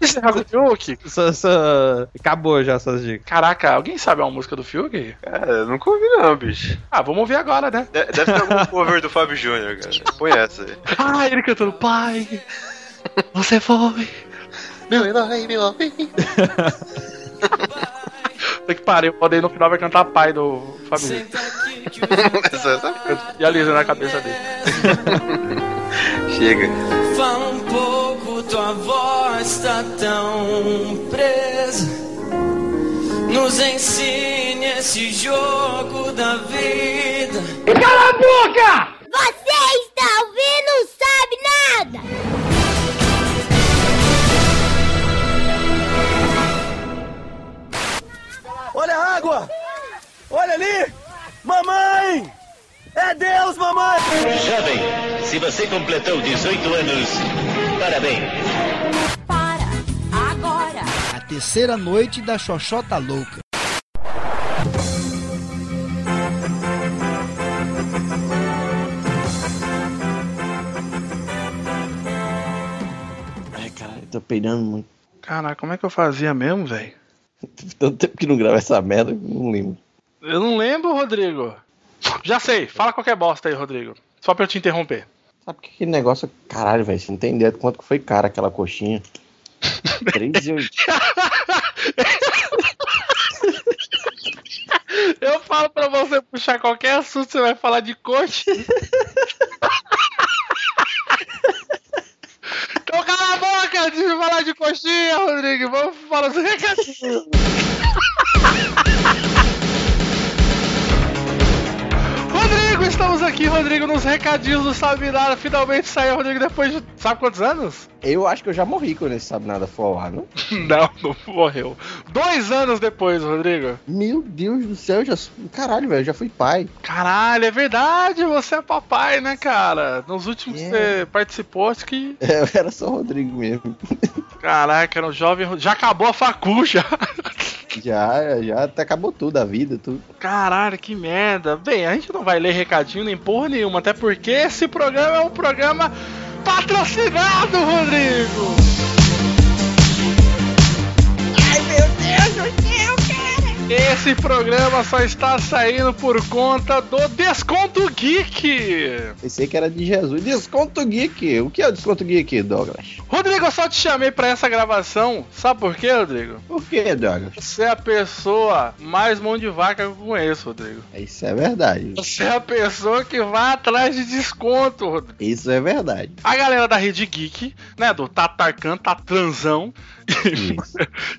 Speaker 6: Encerrar com o Fiuk?
Speaker 7: Só, só... Acabou já suas dicas.
Speaker 6: Caraca, alguém sabe uma música do Fiuk?
Speaker 8: Cara, eu nunca ouvi, não, bicho.
Speaker 6: Ah, vamos ouvir agora, né?
Speaker 8: De- Deve ter algum cover do Fábio Júnior, cara. Põe essa aí.
Speaker 6: Ah, ele cantando Pai, você foi meu herói, meu amigo. Tem que parar, eu podei no final vai cantar Pai do Fábio Júnior. E a Lisa na cabeça dele.
Speaker 8: Chega.
Speaker 14: Fala um pouco, tua voz tá tão presa. Nos ensine esse jogo da vida.
Speaker 16: Cala a boca! Você está ouvindo não sabe nada!
Speaker 17: Olha a água! Olha ali! Mamãe! É Deus, mamãe!
Speaker 18: Jovem, se você completou 18 anos, parabéns.
Speaker 19: Agora! A terceira noite da Xoxota Louca.
Speaker 20: Ai, cara, eu tô peidando muito.
Speaker 6: Caraca, como é que eu fazia mesmo, velho?
Speaker 20: Tanto tempo que não grava essa merda, eu não lembro.
Speaker 6: Eu não lembro, Rodrigo. Já sei, fala qualquer bosta aí, Rodrigo. Só pra eu te interromper.
Speaker 20: Sabe que aquele negócio, caralho, velho, você não tem ideia de quanto que foi cara aquela coxinha. 3 e 8.
Speaker 6: Eu falo pra você puxar qualquer assunto, você vai falar de coxa. então cala a boca, deixa eu falar de coxinha, Rodrigo. Vamos falar dos recadinhos. Rodrigo, nos recadinhos do Sabe Nada. Finalmente saiu, Rodrigo, depois de sabe quantos anos?
Speaker 20: Eu acho que eu já morri quando esse sabe nada for ao ar, não?
Speaker 6: Não, não morreu. Dois anos depois, Rodrigo.
Speaker 20: Meu Deus do céu, já. Caralho, velho, eu já fui pai.
Speaker 6: Caralho, é verdade, você é papai, né, cara? Nos últimos que você participou, acho que.
Speaker 20: É, eu era só o Rodrigo mesmo.
Speaker 6: Caraca, era um jovem. Já acabou a facu já.
Speaker 20: Já, já até acabou tudo, a vida, tudo.
Speaker 6: Caralho, que merda. Bem, a gente não vai ler recadinho nem porra nenhuma, até porque esse programa é um programa patrocinado, Rodrigo!
Speaker 16: Ai, meu Deus do céu!
Speaker 6: Esse programa só está saindo por conta do Desconto Geek!
Speaker 20: Pensei que era de Jesus. Desconto Geek. O que é o Desconto Geek, Douglas?
Speaker 6: Rodrigo, eu só te chamei pra essa gravação. Sabe por quê, Rodrigo?
Speaker 20: Por quê, Douglas?
Speaker 6: Você é a pessoa mais mão de vaca que eu conheço, Rodrigo.
Speaker 20: Isso é verdade.
Speaker 6: Você é a pessoa que vai atrás de desconto, Rodrigo.
Speaker 20: Isso é verdade.
Speaker 6: A galera da Rede Geek, né, do Tatarkan, Tatranzão,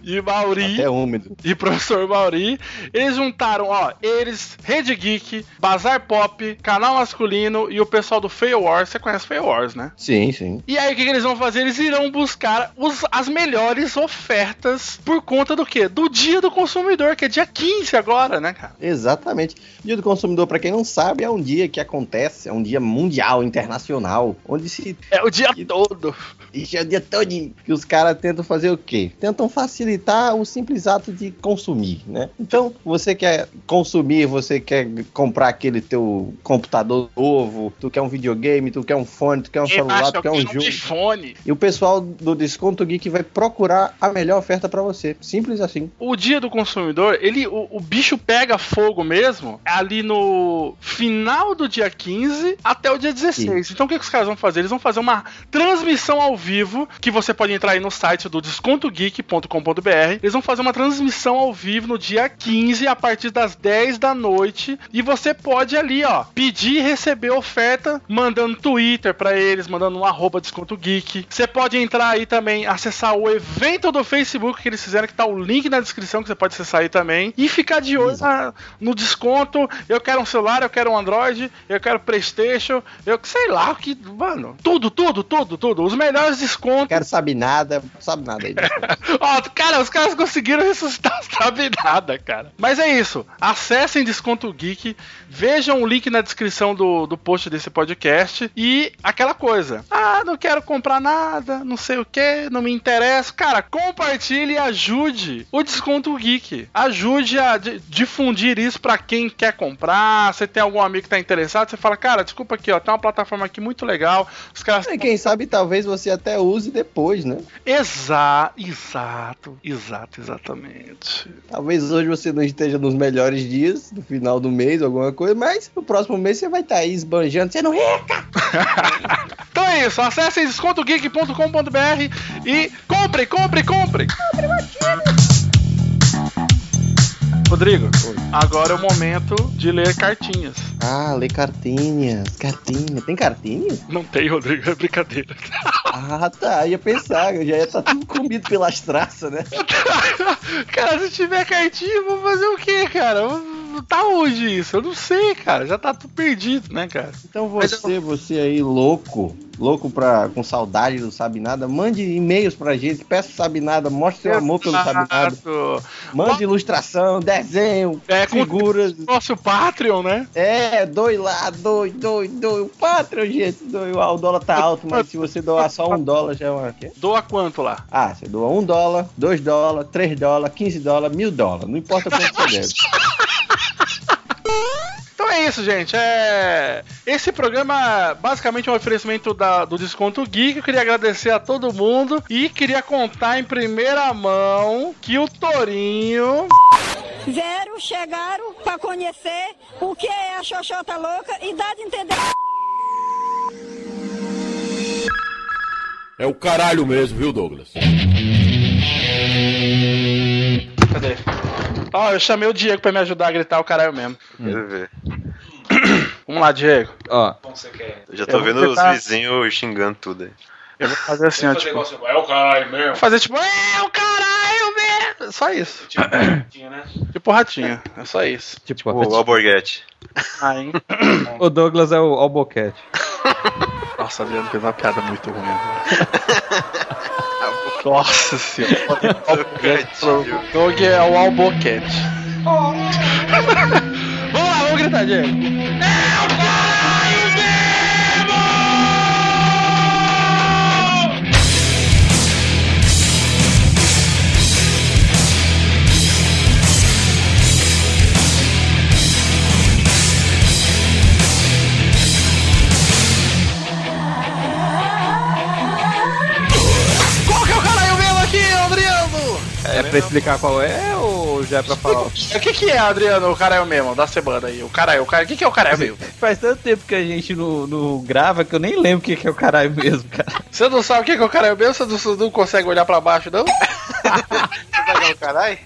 Speaker 6: e Mauri,
Speaker 20: Até úmido.
Speaker 6: e professor Mauri, eles juntaram, ó, eles, Rede Geek, Bazar Pop, Canal Masculino e o pessoal do Fail Wars. Você conhece Fail Wars, né?
Speaker 20: Sim, sim.
Speaker 6: E aí, o que, que eles vão fazer? Eles irão buscar os- as melhores ofertas por conta do quê? Do Dia do Consumidor, que é dia 15 agora, né, cara?
Speaker 20: Exatamente. Dia do consumidor, pra quem não sabe, é um dia que acontece, é um dia mundial, internacional, onde se.
Speaker 6: É o dia todo.
Speaker 20: Isso é o dia todo que os caras tentam fazer o quê? Tentam facilitar o simples ato de consumir, né? Então, você quer consumir, você quer comprar aquele teu computador novo, tu quer um videogame, tu quer um fone, tu quer um celular, tu quer um jogo.
Speaker 6: iPhone.
Speaker 20: E o pessoal do Desconto Geek vai procurar a melhor oferta pra você. Simples assim.
Speaker 6: O dia do consumidor, ele, o, o bicho pega fogo mesmo ali no final do dia 15 até o dia 16. Então o que, que os caras vão fazer? Eles vão fazer uma transmissão ao vivo, que você pode entrar aí no site do descontogeek.com.br. Eles vão fazer uma transmissão ao vivo no dia 15 a partir das 10 da noite e você pode ali, ó, pedir e receber oferta mandando Twitter pra eles, mandando um arroba. Você pode entrar aí também, acessar o evento do Facebook que eles fizeram, que tá o link na descrição que você pode acessar aí também e ficar de olho na- no desconto. Eu quero um celular, eu quero um Android, eu quero PlayStation, eu sei lá o que, mano, tudo, tudo, tudo, tudo. Os melhores descontos.
Speaker 20: Quero saber nada, sabe nada aí.
Speaker 6: Ó, cara, os caras conseguiram ressuscitar sabe nada, cara. Mas é isso. Acessem Desconto Geek, vejam o link na descrição do, do post desse podcast e aquela coisa. Ah, não quero comprar nada, não sei o que, não me interessa. Cara, compartilhe e ajude o Desconto Geek. Ajude a di- difundir isso pra quem quer comprar. Você tem algum amigo que tá interessado, você fala, cara, desculpa aqui, ó, tem uma plataforma aqui muito legal. Os caras
Speaker 20: E quem sabe talvez você até use depois, né?
Speaker 6: Exa exato, exato, exatamente.
Speaker 20: Talvez hoje você não esteja nos melhores dias, no final do mês, alguma coisa, mas no próximo mês você vai estar aí esbanjando, sendo rica.
Speaker 6: Então é isso, acessem descontogeek.com.br e compre, compre, compre! Rodrigo, agora é o momento de ler cartinhas.
Speaker 20: Ah, lê cartinhas. Cartinha. Tem cartinha?
Speaker 6: Não tem, Rodrigo, é brincadeira.
Speaker 20: Ah, tá. Ia pensar, eu já ia estar tudo comido pelas traças, né?
Speaker 6: cara, se tiver cartinha, eu vou fazer o quê, cara? Tá onde isso? Eu não sei, cara. Já tá tudo perdido, né, cara?
Speaker 20: Então você, você aí louco, louco pra, com saudade do Sabe Nada, mande e-mails pra gente, peça Sabe Nada, mostre seu amor pelo Sabe Nada. Mande ilustração, desenho,
Speaker 6: É,
Speaker 20: figuras.
Speaker 6: Nosso Patreon, né?
Speaker 20: É, doe lá, doe, doe, doe. O Patreon, gente, doe. Ah, o dólar tá alto, mas se você doar só um dólar já é uma.
Speaker 6: Doa quanto lá?
Speaker 20: Ah, você doa um dólar, dois dólares, três dólares, quinze dólares, mil dólares. Não importa quanto você deve.
Speaker 6: Então é isso, gente. É... Esse programa basicamente é um oferecimento da- do Desconto Geek. Eu queria agradecer a todo mundo e queria contar em primeira mão que o Torinho.
Speaker 21: Vieram, chegaram pra conhecer o que é a Xoxota Louca e dar de entender.
Speaker 10: É o caralho mesmo, viu, Douglas?
Speaker 6: Cadê? Ó, eu chamei o Diego pra me ajudar a gritar o caralho mesmo.
Speaker 8: Quero ver.
Speaker 6: Vamos lá, Diego.
Speaker 7: Ó.
Speaker 8: Eu já tô
Speaker 6: Eu
Speaker 8: vendo
Speaker 6: tentar-
Speaker 8: os vizinhos xingando tudo aí.
Speaker 6: Eu vou fazer assim, ó, tipo.
Speaker 10: É o caralho mesmo.
Speaker 6: Vou fazer tipo, é o caralho mesmo! Só isso. Tipo ratinho, né? Tipo ratinho. É só isso.
Speaker 7: Tipo,
Speaker 8: O Alborguete.
Speaker 6: Ah, hein?
Speaker 7: o Douglas é o Alboquete.
Speaker 6: Nossa, Adriano fez uma piada muito ruim agora. Nossa senhora. O Doug é o Alboquete. vamos lá, vamos gritar, Diego.
Speaker 7: É pra explicar qual é ou já é pra falar?
Speaker 6: O que, que é, Adriano, o cara é o mesmo da semana aí? O cara é o cara. O que, que é o cara é mesmo?
Speaker 7: Faz tanto tempo que a gente não, não grava que eu nem lembro o que, que é o caralho mesmo, cara.
Speaker 6: Você não sabe o que, que é o cara é o mesmo? Você não, não consegue olhar pra baixo, não?
Speaker 8: Você vai um caralho?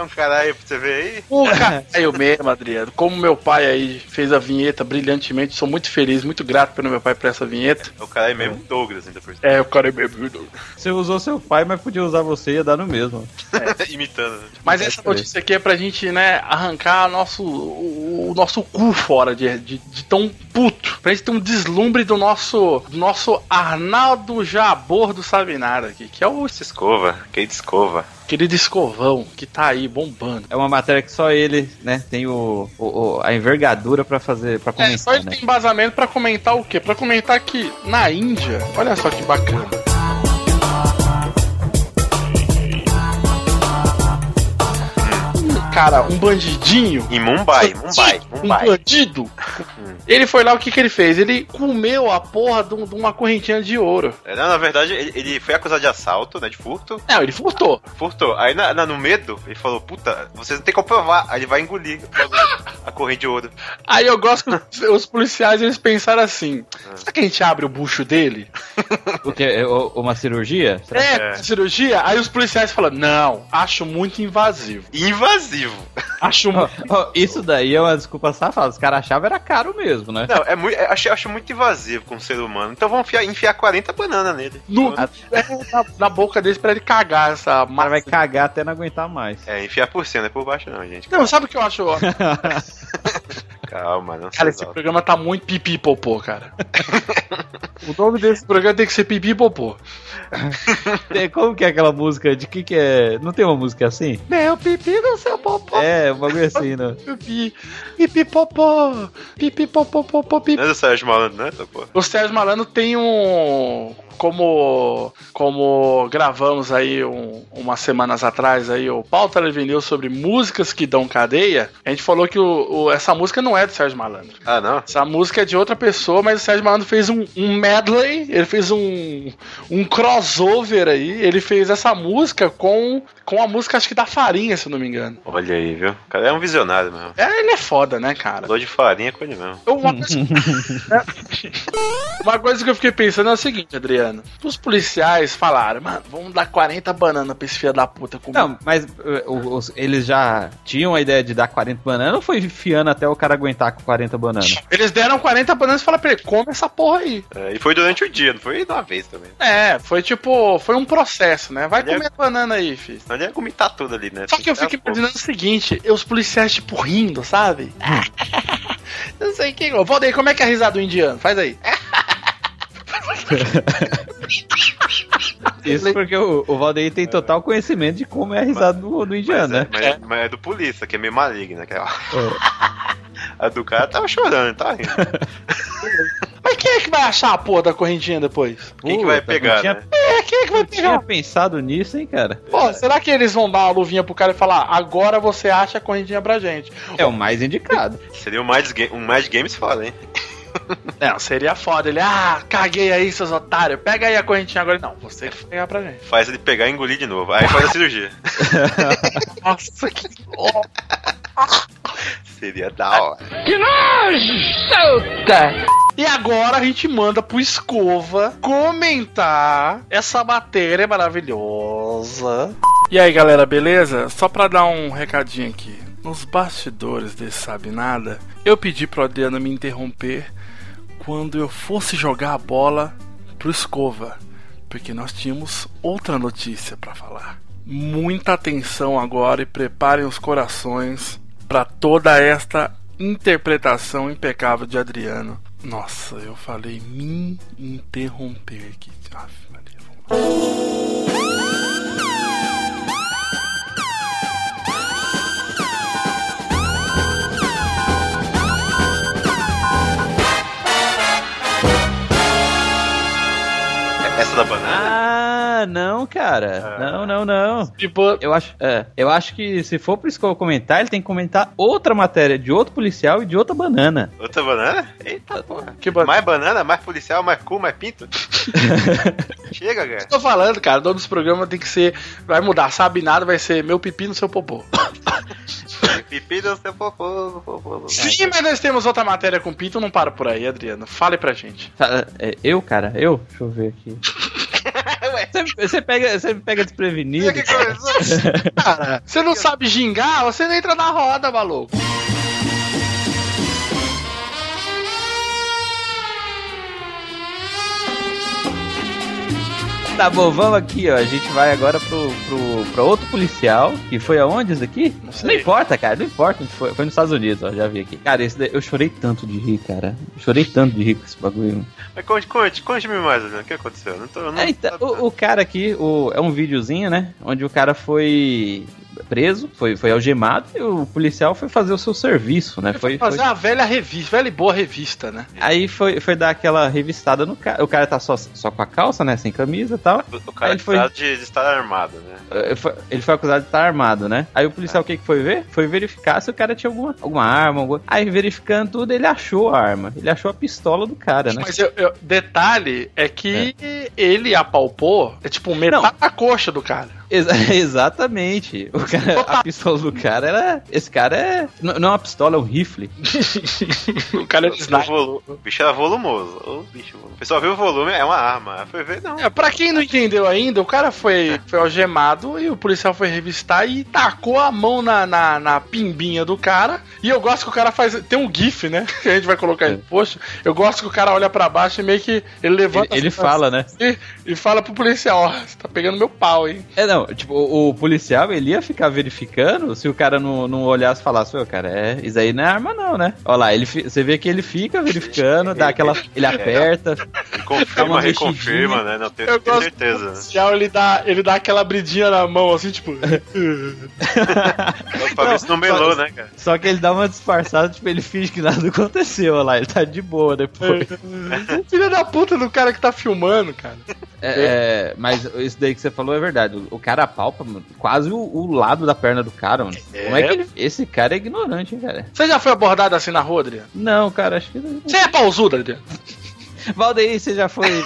Speaker 8: É um caralho pra você ver aí?
Speaker 6: O cara é eu mesmo, Adriano. Como meu pai aí fez a vinheta brilhantemente, sou muito feliz, muito grato pelo meu pai por essa vinheta.
Speaker 8: É o caralho mesmo Douglas ainda por cima.
Speaker 6: É, o cara é mesmo.
Speaker 7: Você usou seu pai, mas podia usar você e ia dar no mesmo.
Speaker 8: Imitando. né?
Speaker 6: Mas essa notícia aqui é pra gente, né, arrancar nosso, o, o nosso cu fora de, de, de tão puto. Pra gente ter um deslumbre do nosso, do nosso Arnaldo Jabor do Savinara aqui, que é o
Speaker 8: Escova, Kate Escova.
Speaker 6: Querido escovão, que tá aí bombando.
Speaker 7: É uma matéria que só ele, né, tem o, o- o- a envergadura pra fazer, pra
Speaker 6: É, só
Speaker 7: comentar,
Speaker 6: ele
Speaker 7: né?
Speaker 6: tem embasamento pra comentar o quê? Pra comentar que na Índia, olha só que bacana. Cara, um bandidinho.
Speaker 8: Em Mumbai, Mumbai,
Speaker 6: Um
Speaker 8: Mumbai.
Speaker 6: bandido. Ele foi lá, o que que ele fez? Ele comeu a porra de, um- de uma correntinha de ouro.
Speaker 8: É, não, na verdade, ele, ele foi acusado de assalto, né? De furto.
Speaker 6: Não, ele furtou.
Speaker 8: Furtou. Aí na, na- no medo, ele falou, puta, vocês não tem como provar. Aí ele vai engolir a corrente de ouro.
Speaker 6: Aí eu gosto que os policiais eles pensaram assim: será que a gente abre o bucho dele?
Speaker 7: O que? É uma cirurgia? Será?
Speaker 6: É, cirurgia? Aí os policiais falam: não, acho muito invasivo.
Speaker 8: Invasivo.
Speaker 6: Acho
Speaker 7: Ó, ó, isso daí é uma desculpa safada. Os caras achavam era caro mesmo, né?
Speaker 8: Não, é muito, é, acho, acho muito invasivo com o ser humano. Então vamos enfiar, enfiar 40 bananas nele.
Speaker 6: No- na, na boca deles pra ele cagar essa massa.
Speaker 7: vai cagar até não aguentar mais.
Speaker 8: É, enfiar por cima, não é por baixo não, gente.
Speaker 6: Não, sabe o que eu acho?
Speaker 8: Calma, não
Speaker 6: Cara,
Speaker 8: se
Speaker 6: esse
Speaker 8: exalta.
Speaker 6: programa tá muito pipi popô, cara. o nome desse programa tem que ser pipi popô.
Speaker 7: Como que é aquela música? De que que é? Não tem uma música assim?
Speaker 6: Meu pipi no seu popô.
Speaker 7: É, um bagulho assim, né?
Speaker 6: Pipi, pipi popô, pipi popô popô pipi.
Speaker 8: Não é do Sérgio Malandro, né?
Speaker 6: O Sérgio Malandro tem um. Como, como gravamos aí um- umas semanas atrás aí o Pauta News sobre músicas que dão cadeia, a gente falou que o- o- essa música não é do Sérgio Malandro.
Speaker 8: Ah, não?
Speaker 6: Essa música é de outra pessoa, mas o Sérgio Malandro fez um, um medley, ele fez um, um crossover aí, ele fez essa música com, com a música, acho que da farinha, se eu não me engano.
Speaker 8: Olha aí, viu? O cara é um visionário mesmo.
Speaker 6: É, ele é foda, né, cara?
Speaker 8: Falou de farinha com ele mesmo.
Speaker 6: Uma coisa, uma coisa que eu fiquei pensando é o seguinte, Adriano. Os policiais falaram, mano, vamos dar 40 bananas pra esse filho da puta comer.
Speaker 7: Não, mas uh, os- eles já tinham a ideia de dar 40 bananas ou foi enfiando até o cara aguentar com 40 bananas?
Speaker 6: Eles deram 40 bananas e falaram pra ele, come essa porra aí.
Speaker 8: É, e foi durante o dia, não foi de uma vez também.
Speaker 6: É, foi tipo, foi um processo, né? Vai
Speaker 8: Ele
Speaker 6: comer banana aí, filho.
Speaker 8: Ele ia vomitar tudo ali, né?
Speaker 6: Só que eu fico imaginando o seguinte, os policiais, tipo, rindo, sabe? não sei o que. Ô, Valdeir, como é que é a risada do indiano? Faz aí.
Speaker 7: Isso porque o, o Valdeir tem total conhecimento de como é a risada do, do indiano, né?
Speaker 8: Mas, mas é do polícia, que é meio maligna. Que é... A do cara tava chorando, tá rindo.
Speaker 6: Mas quem é que vai achar a porra da correntinha depois?
Speaker 8: Quem que vai pegar, né?
Speaker 6: É, quem é que vai
Speaker 7: Eu tinha
Speaker 6: pegar?
Speaker 7: pensado nisso, hein, cara?
Speaker 6: Pô, será que eles vão dar uma luvinha pro cara e falar, agora você acha a correntinha pra gente?
Speaker 7: É o mais indicado.
Speaker 8: Seria um Ga- um Mind Games foda, hein?
Speaker 6: Não, seria foda. Ele, ah, caguei aí, seus otários. Pega aí a correntinha agora. Não, você que vai pegar pra gente.
Speaker 8: Faz ele pegar e engolir de novo. Aí faz a cirurgia.
Speaker 6: Nossa, que.
Speaker 8: Seria da hora.
Speaker 6: Que solta! E agora a gente manda pro Escova comentar essa matéria maravilhosa. E aí, galera, beleza? Só pra dar um recadinho aqui. Nos bastidores desse Sabe Nada, eu pedi pro Adriano me interromper quando eu fosse jogar a bola pro Escova, porque nós tínhamos outra notícia pra falar. Muita atenção agora e preparem os corações para toda esta interpretação impecável de Adriano. Nossa, eu falei me interromper aqui. Aff, Maria, vamos lá.
Speaker 8: Banana?
Speaker 7: Ah, não, cara. Não, não, não. Eu acho, é, eu acho que se for pro Skull comentar, ele tem que comentar outra matéria de outro policial e de outra banana.
Speaker 8: Outra banana? Eita porra. Mais banana, mais policial, mais cu, mais pinto. Chega, cara.
Speaker 6: Tô falando, cara, o nome dos programas tem que ser. Vai mudar, sabe nada, vai ser meu pipi no seu popô.
Speaker 8: Pipi no seu popô, popô.
Speaker 6: Sim, mas nós temos outra matéria com pinto, não para por aí, Adriano. Fale pra gente.
Speaker 7: É, Eu, cara, eu? Deixa eu ver aqui. Você, você pega, você pega desprevenido.
Speaker 6: Cara, você não sabe gingar, você não entra na roda, maluco.
Speaker 7: Tá bom, vamos aqui, ó. A gente vai agora pro, pro, pra outro policial, que foi aonde isso aqui? Não, importa, cara, não importa onde foi. Foi nos Estados Unidos, ó, já vi aqui. Cara, esse daí, eu chorei tanto de rir, cara. Eu chorei tanto de rir com esse bagulho.
Speaker 8: Mas conte, conte, conte-me mais, Adriano. O que aconteceu? Eu Não tô, não...
Speaker 7: É, então, o, o cara aqui, o, é um videozinho, né? Onde o cara foi preso, foi, foi algemado e o policial foi fazer o seu serviço, né? Foi,
Speaker 6: Fazer
Speaker 7: foi-
Speaker 6: uma velha revista, velha e boa revista, né?
Speaker 7: Aí foi, foi dar aquela revistada no cara. O cara tá só, só com a calça, né? Sem camisa e tal.
Speaker 8: O cara
Speaker 7: Aí ele foi-
Speaker 8: acusado de, de estar armado, né?
Speaker 7: Ele foi, ele foi acusado de estar armado, né? Aí o policial o que, que foi ver? Foi verificar se o cara tinha alguma, alguma arma. Alguma... Aí verificando tudo, ele achou a arma. Ele achou a pistola do cara, né?
Speaker 6: Mas eu, eu- detalhe é que ele apalpou, é tipo metade da coxa do cara.
Speaker 7: Exa- exatamente. O cara, a pistola do cara era. Esse cara é. Não não é uma pistola, é um rifle.
Speaker 6: o cara é
Speaker 8: O, volu- o bicho era volumoso. O bicho. O pessoal viu o volume, é uma arma. Foi ver, não.
Speaker 6: É, pra quem não entendeu ainda, o cara foi, foi algemado e o policial foi revistar e tacou a mão na, na, na pimbinha do cara. E eu gosto que o cara faz. Tem um GIF, né? Que a gente vai colocar aí no post. Eu gosto que o cara olha pra baixo e meio que ele levanta.
Speaker 7: Ele- ele
Speaker 6: as-
Speaker 7: fala, né?
Speaker 6: E, e fala pro policial: Ó, você tá pegando meu pau, hein?
Speaker 7: É, não, tipo, o, o policial ele ia ficar verificando se o cara não, não olhasse e falasse, ô, cara, é, isso aí não é arma, não, né? Olha lá, ele, você vê que ele fica verificando, dá aquela. Ele aperta. dá
Speaker 8: Confirma,
Speaker 7: uma
Speaker 8: reconfirma, né? Não tenho,
Speaker 6: Eu
Speaker 8: tenho certeza.
Speaker 6: O
Speaker 8: né?
Speaker 6: policial ele dá, ele dá aquela abridinha na mão, assim, tipo.
Speaker 8: Pra ver se não melou, né, cara?
Speaker 7: Só que ele dá uma disfarçada, tipo, ele finge que nada aconteceu, olha lá, ele tá de boa depois.
Speaker 6: Filha da puta do cara que tá filmando, cara.
Speaker 7: É, é, mas isso daí que você falou é verdade. O, o cara apalpa mano, quase o, o lado da perna do cara, mano. Como é que ele. Esse cara é ignorante, hein, cara?
Speaker 6: Você já foi abordado assim na rua, Adriano?
Speaker 7: Não, cara, acho que.
Speaker 6: Você é pausudo, Adriano?
Speaker 7: Valdeir, você já foi.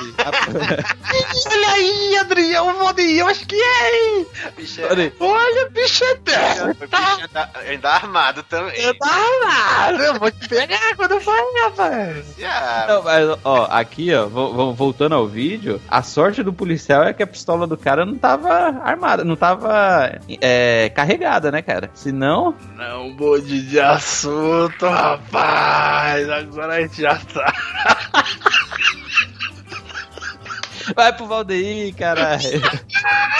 Speaker 6: Olha aí, Adriano, o Valdeir, eu acho que é, hein?
Speaker 7: Olha aí.
Speaker 6: Olha, bicho é dela.
Speaker 8: Ainda, ainda armado também.
Speaker 6: Tá armado, eu vou te pegar quando for, rapaz.
Speaker 7: Não, mas, ó, aqui, ó, vo- vo- voltando ao vídeo, a sorte do policial é que a pistola do cara não tava armada, não tava é, carregada, né, cara? Senão.
Speaker 6: Não mude de assunto, rapaz. Agora a gente já tá.
Speaker 7: Vai pro Valdeir, caralho.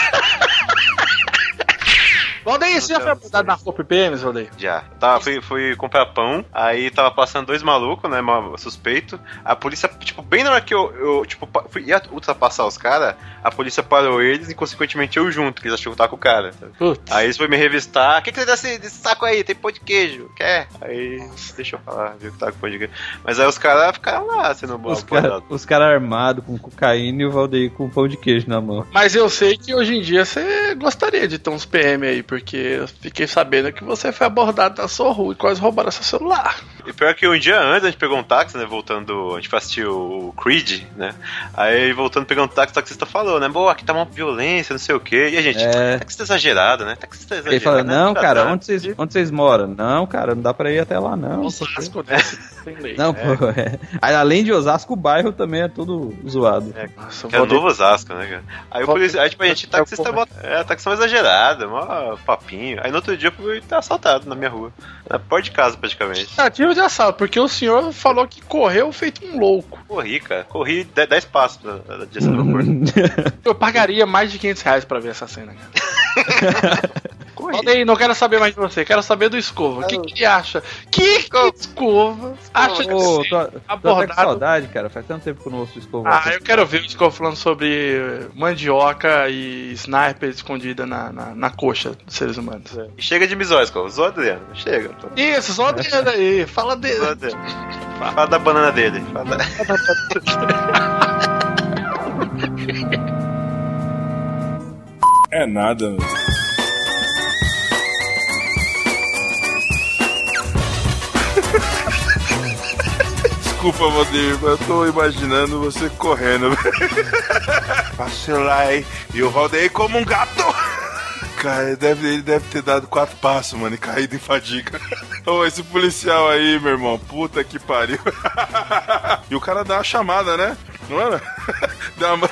Speaker 6: Valdeir, você já foi abordado na rua PPMs, Valdeir?
Speaker 8: Já. Tava, fui, fui comprar pão, aí tava passando dois malucos, né? Suspeito. A polícia, tipo, bem na hora que eu, eu tipo, fui, ia ultrapassar os caras, a polícia parou eles e, consequentemente, eu junto, que eles acharam que eu tava com o cara. sabe? Aí eles foram me revistar. O que, que você desse, desse saco aí? Tem pão de queijo? Quer? Aí, deixa eu falar, viu que tava com pão de queijo. Mas aí os caras ficaram lá sendo bom.
Speaker 7: Os caras cara armados com cocaína e o Valdeir com pão de queijo na mão.
Speaker 6: Mas eu sei que hoje em dia você gostaria de ter uns PM aí, porque eu fiquei sabendo que você foi abordado na sua rua e quase roubaram seu celular.
Speaker 8: E pior que um dia antes a gente pegou um táxi, né? Voltando, a gente foi assistir o Creed, né? Aí voltando pegando um táxi, o taxista falou, né? Boa, aqui tá uma violência, não sei o quê. E a gente,
Speaker 7: É.
Speaker 8: taxista exagerado, né? Taxista exagerado.
Speaker 7: Ele fala,
Speaker 8: né?
Speaker 7: não, cara,
Speaker 8: dando."
Speaker 7: onde vocês, onde vocês moram? Não, cara, não dá pra ir até lá, não.
Speaker 6: Osasco lei.
Speaker 7: Não, pô, é. Aí, Além de Osasco, o bairro também é todo zoado.
Speaker 8: É, que é o novo Osasco, né, cara? Aí, o polícia, aí tipo, a gente, taxista, mó- é, taxista exagerada, mó papinho. Aí no outro dia eu fui assaltado na minha rua. Na porta de casa, praticamente.
Speaker 6: Tentativa de assalto, porque o senhor falou que correu feito um louco.
Speaker 8: Corri, cara. Corri 10 passos da, direção do corpo.
Speaker 6: Eu pagaria mais de 500 reais pra ver essa cena, cara. Valdeir, não quero saber mais de você, quero saber do Escova. O que, que ele acha? Que, que Escova acha que
Speaker 7: Ô,
Speaker 6: você
Speaker 7: tô, tô até com
Speaker 6: abordado...
Speaker 7: saudade, cara. Faz tanto tempo que eu não ouço o escova.
Speaker 6: Ah, eu quero ver o Escova falando sobre mandioca e sniper escondida na, na, na coxa dos seres humanos.
Speaker 8: E chega de misóis, cara. Zoa Adriano. Chega. pô.
Speaker 6: Isso, só Adriano aí, fala dele.
Speaker 8: Zoa Adriano. Fala da banana dele. Fala da...
Speaker 2: É nada. Desculpa, Valdir, mas eu tô imaginando você correndo. Passei lá hein? e o Valdeir como um gato. Cara, ele deve, ele deve ter dado quatro passos, mano, e caído em fadiga. Ô, esse policial aí, meu irmão, puta que pariu. e o cara dá uma chamada, né? Não era? Dá uma,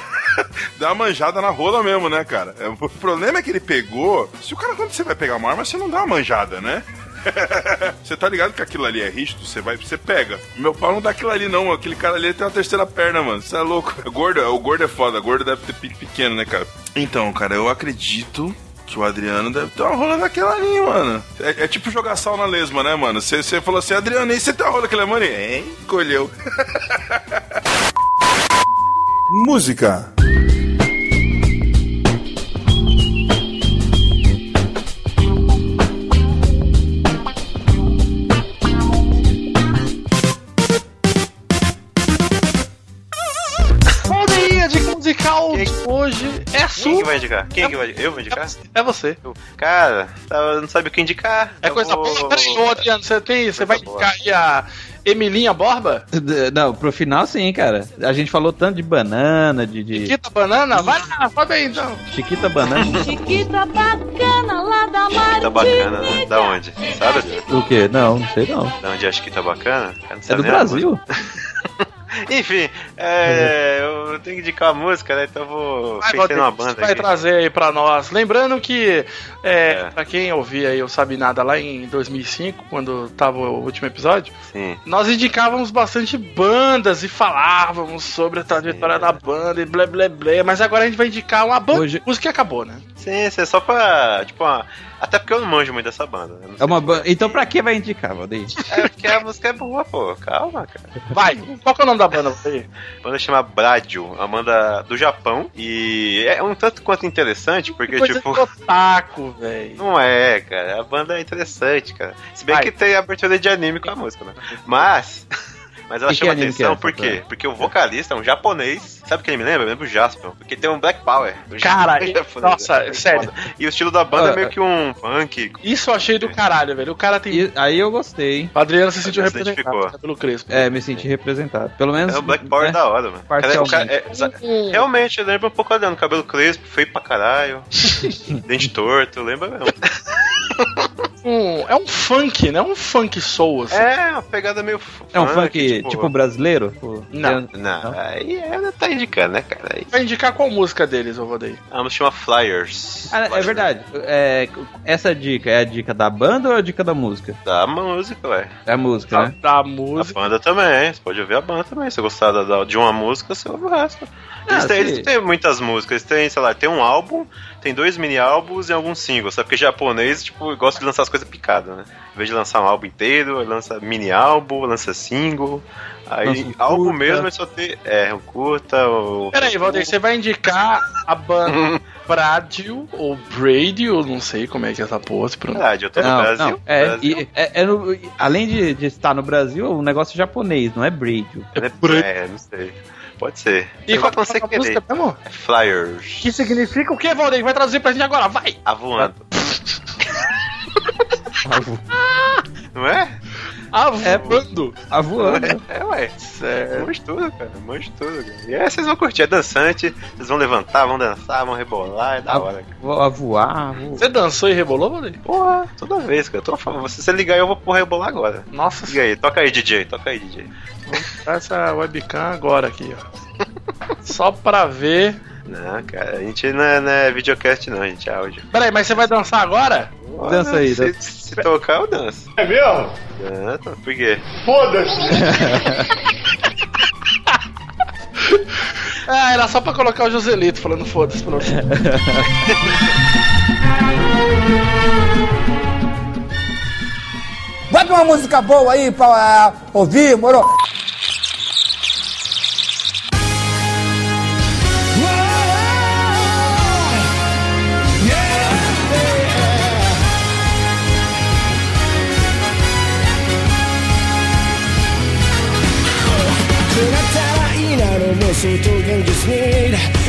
Speaker 2: dá uma manjada na rola mesmo, né, cara? É, O problema é que ele pegou. Se o cara, quando você vai pegar uma arma, você não dá uma manjada, né? Você tá ligado que aquilo ali é rígido? Você vai, você pega. Meu pau não dá aquilo ali, não. Aquele cara ali tem uma terceira perna, mano. Você é louco. O gordo, o gordo é foda. O gordo deve ter pique pequeno, né, cara? Então, cara, eu acredito que o Adriano deve ter uma rola daquela ali, mano. É, é tipo jogar sal na lesma, né, mano? Você falou assim, Adriano, e você tem uma rola daquela mano? Hein? Colheu. Música.
Speaker 6: É
Speaker 8: Quem
Speaker 6: sua.
Speaker 8: que vai indicar? Quem que vai indicar? Eu vou indicar?
Speaker 6: É você.
Speaker 8: Cara, tá- não sabe o que indicar.
Speaker 6: É
Speaker 8: Eu
Speaker 6: coisa
Speaker 8: vou-
Speaker 6: boa. Peraí, Adriano, você, tem, você vai indicar aí a Emilinha Borba?
Speaker 7: Não, pro final sim, cara. A gente falou tanto de banana, de. de...
Speaker 6: Chiquita Banana? Vai lá, sobe aí então.
Speaker 7: Chiquita banana.
Speaker 16: Chiquita bacana lá da Martina.
Speaker 8: Tá bacana, né? Da onde? Sabe?
Speaker 7: o quê? Não, não sei não.
Speaker 8: Da onde acho que tá bacana?
Speaker 7: É do
Speaker 8: a
Speaker 7: Brasil.
Speaker 8: Enfim, é, eu tenho que indicar uma música, né? Então eu vou.
Speaker 6: Vai,
Speaker 8: Pensei numa
Speaker 6: você
Speaker 8: banda
Speaker 6: vai
Speaker 8: aqui.
Speaker 6: trazer aí pra nós. Lembrando que, é, pra quem ouvia aí o Sabe Nada lá em 2005, quando tava o último episódio,
Speaker 8: Sim.
Speaker 6: nós indicávamos bastante bandas e falávamos sobre a trajetória da banda e blé blé blé, mas agora a gente vai indicar uma banda
Speaker 7: Hoje-
Speaker 6: música que acabou, né?
Speaker 8: Sim, isso é só pra. Tipo, uma... até porque eu não manjo muito dessa banda. Não
Speaker 7: É uma ba- Então pra que vai indicar, Valdeir?
Speaker 8: É porque a música é boa, pô. Calma, cara.
Speaker 6: Vai, qual que é o nome da banda aí?
Speaker 8: A banda chama Bradio, uma banda do Japão. E é um tanto quanto interessante, porque,
Speaker 6: Coisa
Speaker 8: tipo.
Speaker 6: otaku, velho.
Speaker 8: Não é, cara. A banda é interessante, cara. Se bem que tem abertura de anime com a música, né? Mas. Mas ela
Speaker 7: Que
Speaker 8: chama
Speaker 7: que
Speaker 8: atenção
Speaker 7: é?
Speaker 8: por quê? Porque o vocalista é um japonês. Sabe o que ele me lembra? Eu lembro o Jasper. Porque tem um Black Power.
Speaker 6: Cara,
Speaker 8: japonês,
Speaker 6: nossa,
Speaker 8: é
Speaker 6: sério.
Speaker 8: E o estilo da banda
Speaker 7: Ah,
Speaker 8: é meio que um funk.
Speaker 6: Isso eu achei do caralho, velho. O cara tem.
Speaker 7: E aí eu gostei.
Speaker 6: O Adriano se sentiu
Speaker 8: Se
Speaker 6: representado pelo Crespo.
Speaker 7: É, me senti representado. Pelo menos.
Speaker 8: É o Black Power
Speaker 7: né?
Speaker 8: da hora, mano. Cara, o cara-
Speaker 7: Parcialmente.
Speaker 8: é- realmente, lembra um pouco Adriano. Cabelo crespo, feio pra caralho. dente torto, lembra mesmo.
Speaker 6: Um- é um funk, né? Um funk soul, assim.
Speaker 8: É, uma pegada meio
Speaker 7: É um funk tipo, brasileiro? Pô,
Speaker 6: Não,
Speaker 8: Não, aí é, tá indicando, né, cara? Aí.
Speaker 6: Vai indicar qual música deles, eu vou daí.
Speaker 8: A música chama Flyers.
Speaker 7: Ah, é verdade. É, essa dica é a dica da banda ou é a dica da música?
Speaker 8: Da música, ué.
Speaker 7: É a música, né?
Speaker 6: Da
Speaker 8: A
Speaker 6: música.
Speaker 8: banda também, você pode ouvir a banda também. Se você gostar da- da- de uma música, você ouve o resto. Eles,
Speaker 7: Ah,
Speaker 8: têm, eles têm muitas músicas, eles têm, sei lá, tem um álbum, tem dois mini álbuns e alguns singles, sabe? Porque japonês, tipo, gosta de lançar as coisas picadas, né? Em vez de lançar um álbum inteiro, lança mini álbum, lança single. Aí,
Speaker 7: um
Speaker 8: álbum
Speaker 7: curta.
Speaker 8: mesmo é só ter. É, um curta, o.
Speaker 6: Peraí, Valdeir, você vai indicar a banda Bradio ou Bradio, não sei como é que é essa porra se pronuncia.
Speaker 8: Verdade, eu tô no
Speaker 7: Não,
Speaker 8: Brasil.
Speaker 7: não, é,
Speaker 8: Brasil.
Speaker 7: e- é- é no- além de, de estar no Brasil, o negócio é japonês, não é bradio.
Speaker 8: É, não sei. Pode ser.
Speaker 6: E
Speaker 8: Você
Speaker 6: qual é a
Speaker 8: conseguir
Speaker 6: música mesmo?
Speaker 8: É Flyers.
Speaker 6: Que significa o que, Valdeir? Vai traduzir pra gente agora, vai!
Speaker 8: A voando. Não é?
Speaker 6: Avando.
Speaker 7: A voando.
Speaker 8: É, ué.
Speaker 6: Sério.
Speaker 8: Manjo tudo, cara. Manjo tudo, cara. E aí vocês vão curtir. É dançante. Vocês vão levantar, vão dançar, vão rebolar. É da hora, cara.
Speaker 7: Vou a voar. vou-
Speaker 6: Você dançou e rebolou, Valdeir?
Speaker 8: Porra, toda vez, cara. Tô falando. Se você ligar, eu vou pôr rebolar agora.
Speaker 6: Nossa,
Speaker 8: Liga aí. Toca aí, DJ. Toca aí, DJ.
Speaker 6: essa webcam agora aqui, ó. Só pra ver.
Speaker 8: Não, cara. A gente não é, não é videocast, não. A gente é áudio.
Speaker 6: Peraí, mas você vai dançar agora?
Speaker 7: Dança aí,
Speaker 8: Se,
Speaker 7: dança.
Speaker 8: se tocar, eu danço.
Speaker 10: É mesmo?
Speaker 8: Dança. Por quê?
Speaker 10: Foda-se.
Speaker 6: Ah, era só pra colocar o Joselito falando foda-se pra você.
Speaker 22: Bota uma música boa aí pra ah, ouvir, moro?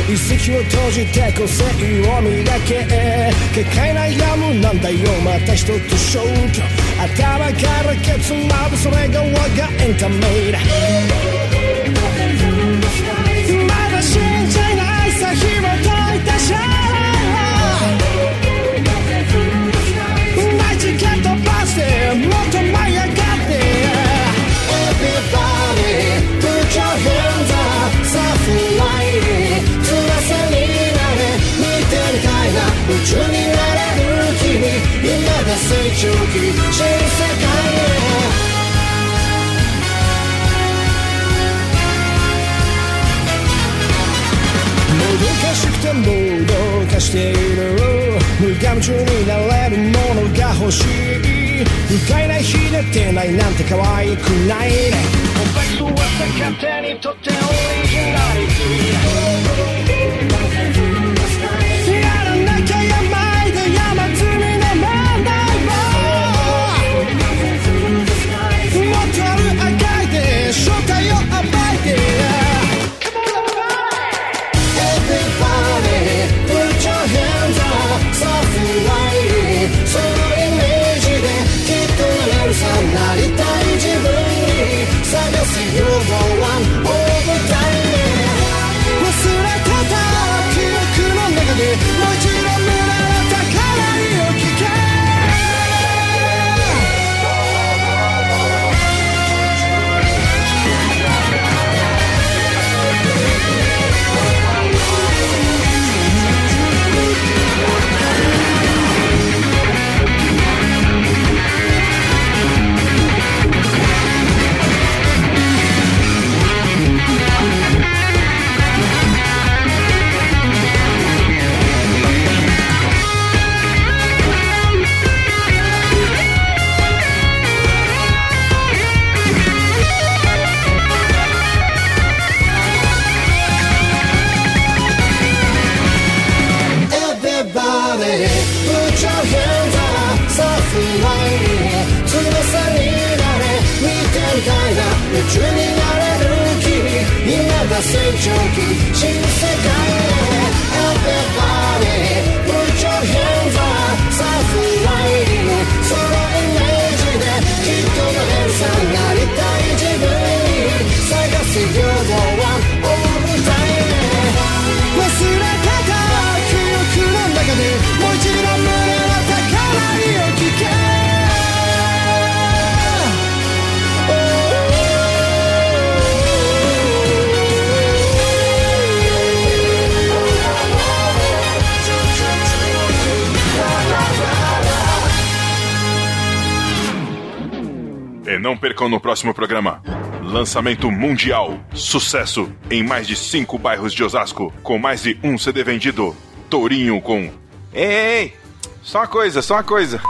Speaker 23: 意識を閉じて個性を磨け。結界なやむなんだよ。また一つ消去。頭からケツまでそれが我がエンタメだ。宙になれる君今が成長期新世界へもどかしくてもどかしている。無我夢中になれるものが欲しい。不快なひねってないなんて可愛くないね。コンパクトは勝手にとって
Speaker 2: próximo programa. Lançamento mundial. Sucesso em mais de cinco bairros de Osasco, com mais de um CD vendido. Tourinho com. Ei, ei, ei! Só uma coisa, só uma coisa.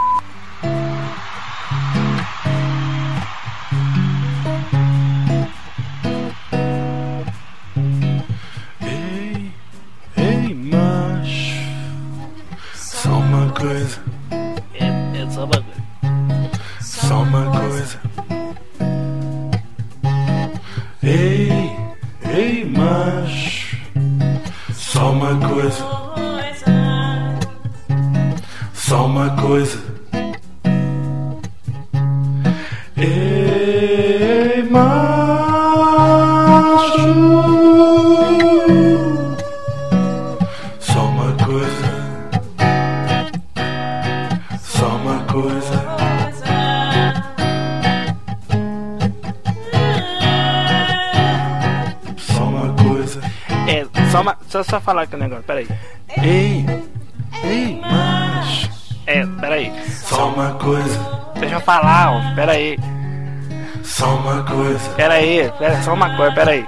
Speaker 6: Uma coisa.
Speaker 24: Peraí, pera, só uma coisa, peraí.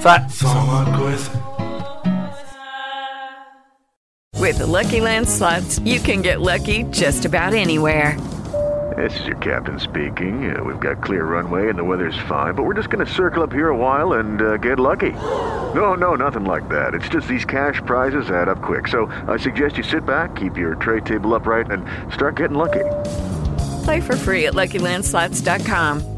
Speaker 24: Só.
Speaker 6: Só uma coisa.
Speaker 25: With the Lucky Land slots, you can get lucky just about anywhere.
Speaker 26: This is your captain speaking. Uh, we've got clear runway and the weather's fine, but we're just going to circle up here a while and uh, get lucky. No, no, nothing like that. It's just these cash prizes add up quick. So I suggest you sit back, keep your tray table upright, and start getting lucky.
Speaker 25: Play for free at LuckyLandSlots.com.